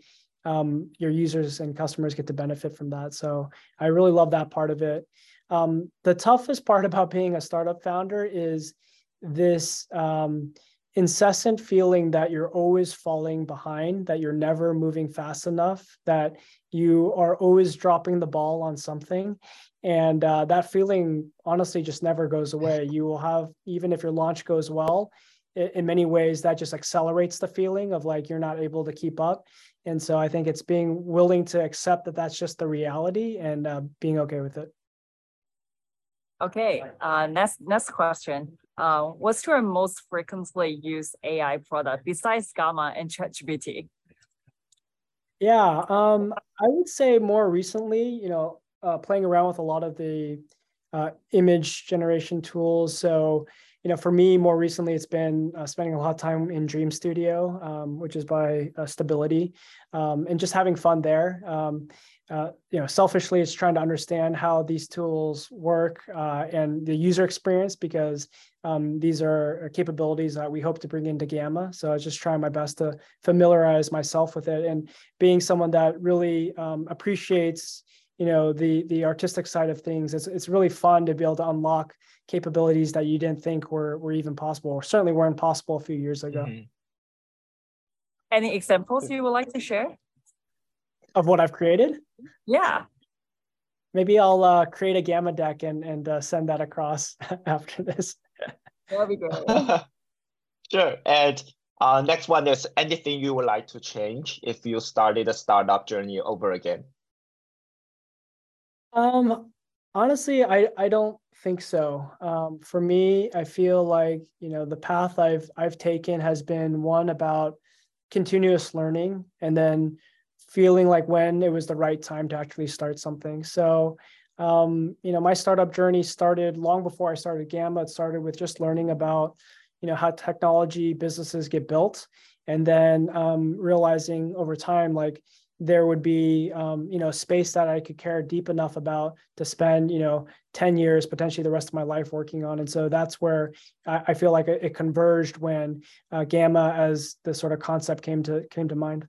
um, your users and customers get to benefit from that. So I really love that part of it. Um, the toughest part about being a startup founder is this um, incessant feeling that you're always falling behind, that you're never moving fast enough, that you are always dropping the ball on something. And uh, that feeling honestly just never goes away. You will have, even if your launch goes well, in many ways that just accelerates the feeling of like you're not able to keep up and so i think it's being willing to accept that that's just the reality and uh, being okay with it. Okay uh, next next question. Uh, what's your most frequently used ai product besides gamma and chatgpt? Yeah um, i would say more recently you know uh, playing around with a lot of the uh, image generation tools. So, you know, for me, more recently, it's been uh, spending a lot of time in Dream Studio, um, which is by uh, Stability, um, and just having fun there. Um, uh, you know, selfishly, it's trying to understand how these tools work uh, and the user experience because um, these are capabilities that we hope to bring into Gamma. So I was just trying my best to familiarize myself with it and being someone that really um, appreciates, you know, the the artistic side of things. It's it's really fun to be able to unlock capabilities that you didn't think were were even possible, or certainly weren't possible a few years ago. Mm-hmm. Any examples you would like to share? Of what I've created? Yeah. Maybe I'll uh, create a gamma deck and and uh, send that across after this. That'd be great. sure. And uh, next one is anything you would like to change if you started a startup journey over again? Um, honestly, I I don't think so. Um, for me, I feel like you know the path I've I've taken has been one about continuous learning and then feeling like when it was the right time to actually start something. So, um, you know, my startup journey started long before I started Gamma. It started with just learning about, you know, how technology businesses get built, and then um, realizing over time, like there would be, um, you know, space that I could care deep enough about to spend, you know, 10 years, potentially the rest of my life working on. And so that's where I, I feel like it, it converged when uh, Gamma as the sort of concept came to came to mind.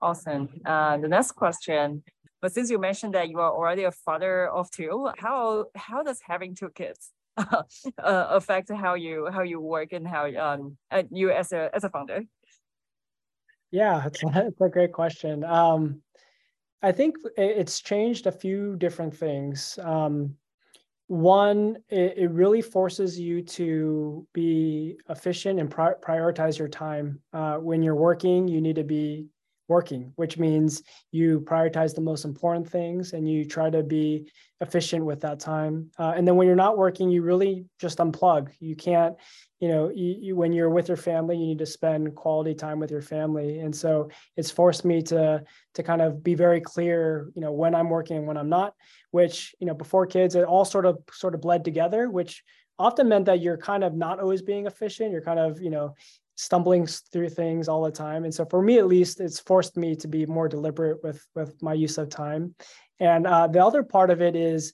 Awesome. Uh, the next question, but since you mentioned that you are already a father of two, how how does having two kids uh, affect how you how you work and how um you as a as a founder? Yeah, it's, it's a great question. Um, I think it's changed a few different things. Um, one, it, it, really forces you to be efficient and pri- prioritize your time. Uh, when you're working, you need to be working, which means you prioritize the most important things and you try to be efficient with that time. Uh, and then when you're not working, you really just unplug. You can't, you know, you, you, when you're with your family, you need to spend quality time with your family. And so it's forced me to to kind of be very clear, you know, when I'm working and when I'm not. Which you know, before kids, it all sort of sort of bled together, which often meant that you're kind of not always being efficient. You're kind of, you know, stumbling through things all the time. And so for me at least it's forced me to be more deliberate with with my use of time. And uh, the other part of it is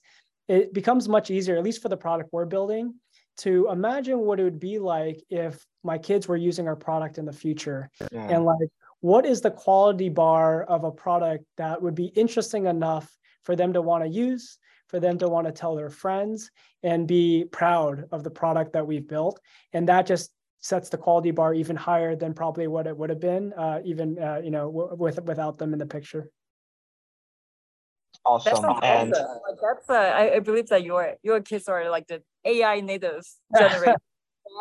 it becomes much easier at least for the product we're building to imagine what it would be like if my kids were using our product in the future. Yeah. and like what is the quality bar of a product that would be interesting enough for them to want to use for them to want to tell their friends and be proud of the product that we've built? And that just sets the quality bar even higher than probably what it would have been, uh, even uh, you know, w- with without them in the picture. Awesome. That's and like that's uh, I, I believe that your your kids are like the AI native generation.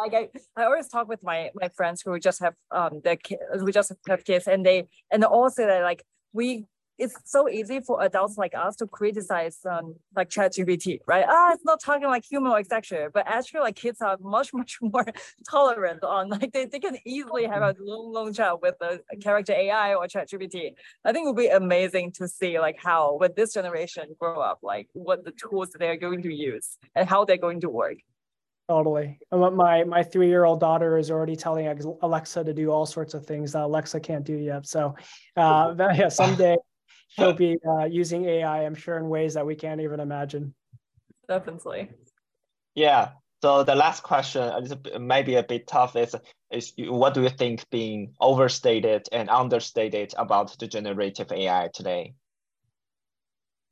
like I, I always talk with my my friends who just have um the kids who just have kids and they and they all say that like we it's so easy for adults like us to criticize um like ChatGPT, right? Ah, it's not talking like human or etc. But actually, like kids are much much more tolerant on like they, they can easily have a long long chat with a character AI or ChatGPT. I think it would be amazing to see like how when this generation grow up, like what the tools they're going to use and how they're going to work. Totally. My my three year old daughter is already telling Alexa to do all sorts of things that Alexa can't do yet. So, uh, yeah, someday she'll be uh, using AI, I'm sure, in ways that we can't even imagine. Definitely. Yeah. So the last question is maybe a bit tough. Is is what do you think being overstated and understated about the generative AI today?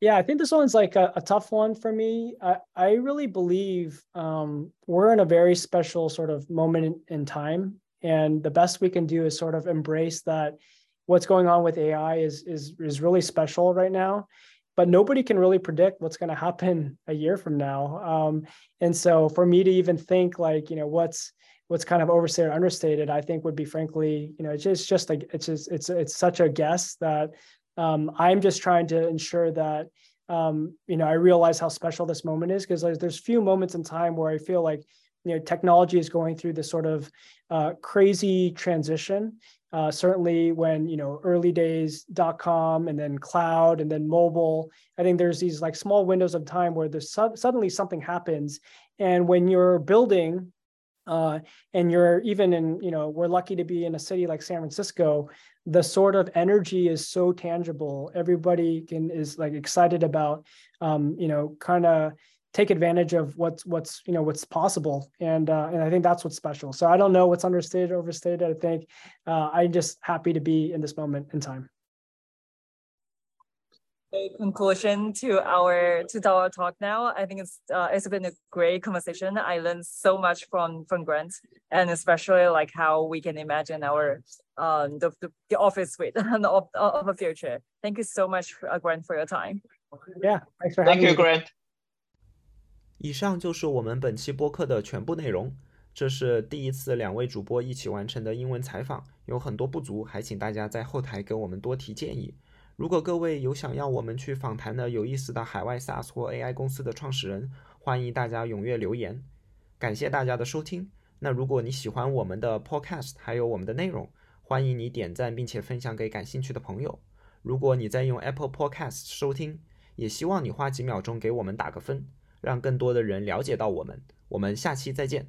Yeah, I think this one's like a, a tough one for me. I, I really believe um, we're in a very special sort of moment in, in time. And the best we can do is sort of embrace that what's going on with AI is is is really special right now, but nobody can really predict what's going to happen a year from now. Um, and so for me to even think like you know what's what's kind of overstated or understated, I think would be frankly you know it's just just like it's just it's it's such a guess that um, I'm just trying to ensure that um, you know I realize how special this moment is because like, there's few moments in time where I feel like you know technology is going through this sort of uh, crazy transition uh, certainly when you know early days dot com and then cloud and then mobile i think there's these like small windows of time where there's su- suddenly something happens. And when you're building uh, and you're even in you know we're lucky to be in a city like san francisco the sort of energy is so tangible. Everybody can is like excited about um, you know kind of take advantage of what's what's you know what's possible. And uh, and i think that's what's special. So i don't know what's understated or overstated i think uh, i'm just happy to be in this moment in time. A conclusion to our to our talk now. I think it's uh, it's been a great conversation. I learned so much from from grant and especially like how we can imagine our um the, the, the office suite of, of the future. Thank you so much uh, grant for your time. Yeah thanks for having thank you grant 以上就是我们本期播客的全部内容。这是第一次两位主播一起完成的英文采访，有很多不足，还请大家在后台给我们多提建议。如果各位有想要我们去访谈的有意思的海外 SaaS 或 AI 公司的创始人，欢迎大家踊跃留言。感谢大家的收听。那如果你喜欢我们的 Podcast 还有我们的内容，欢迎你点赞并且分享给感兴趣的朋友。如果你在用 Apple Podcast 收听，也希望你花几秒钟给我们打个分。让更多的人了解到我们。我们下期再见。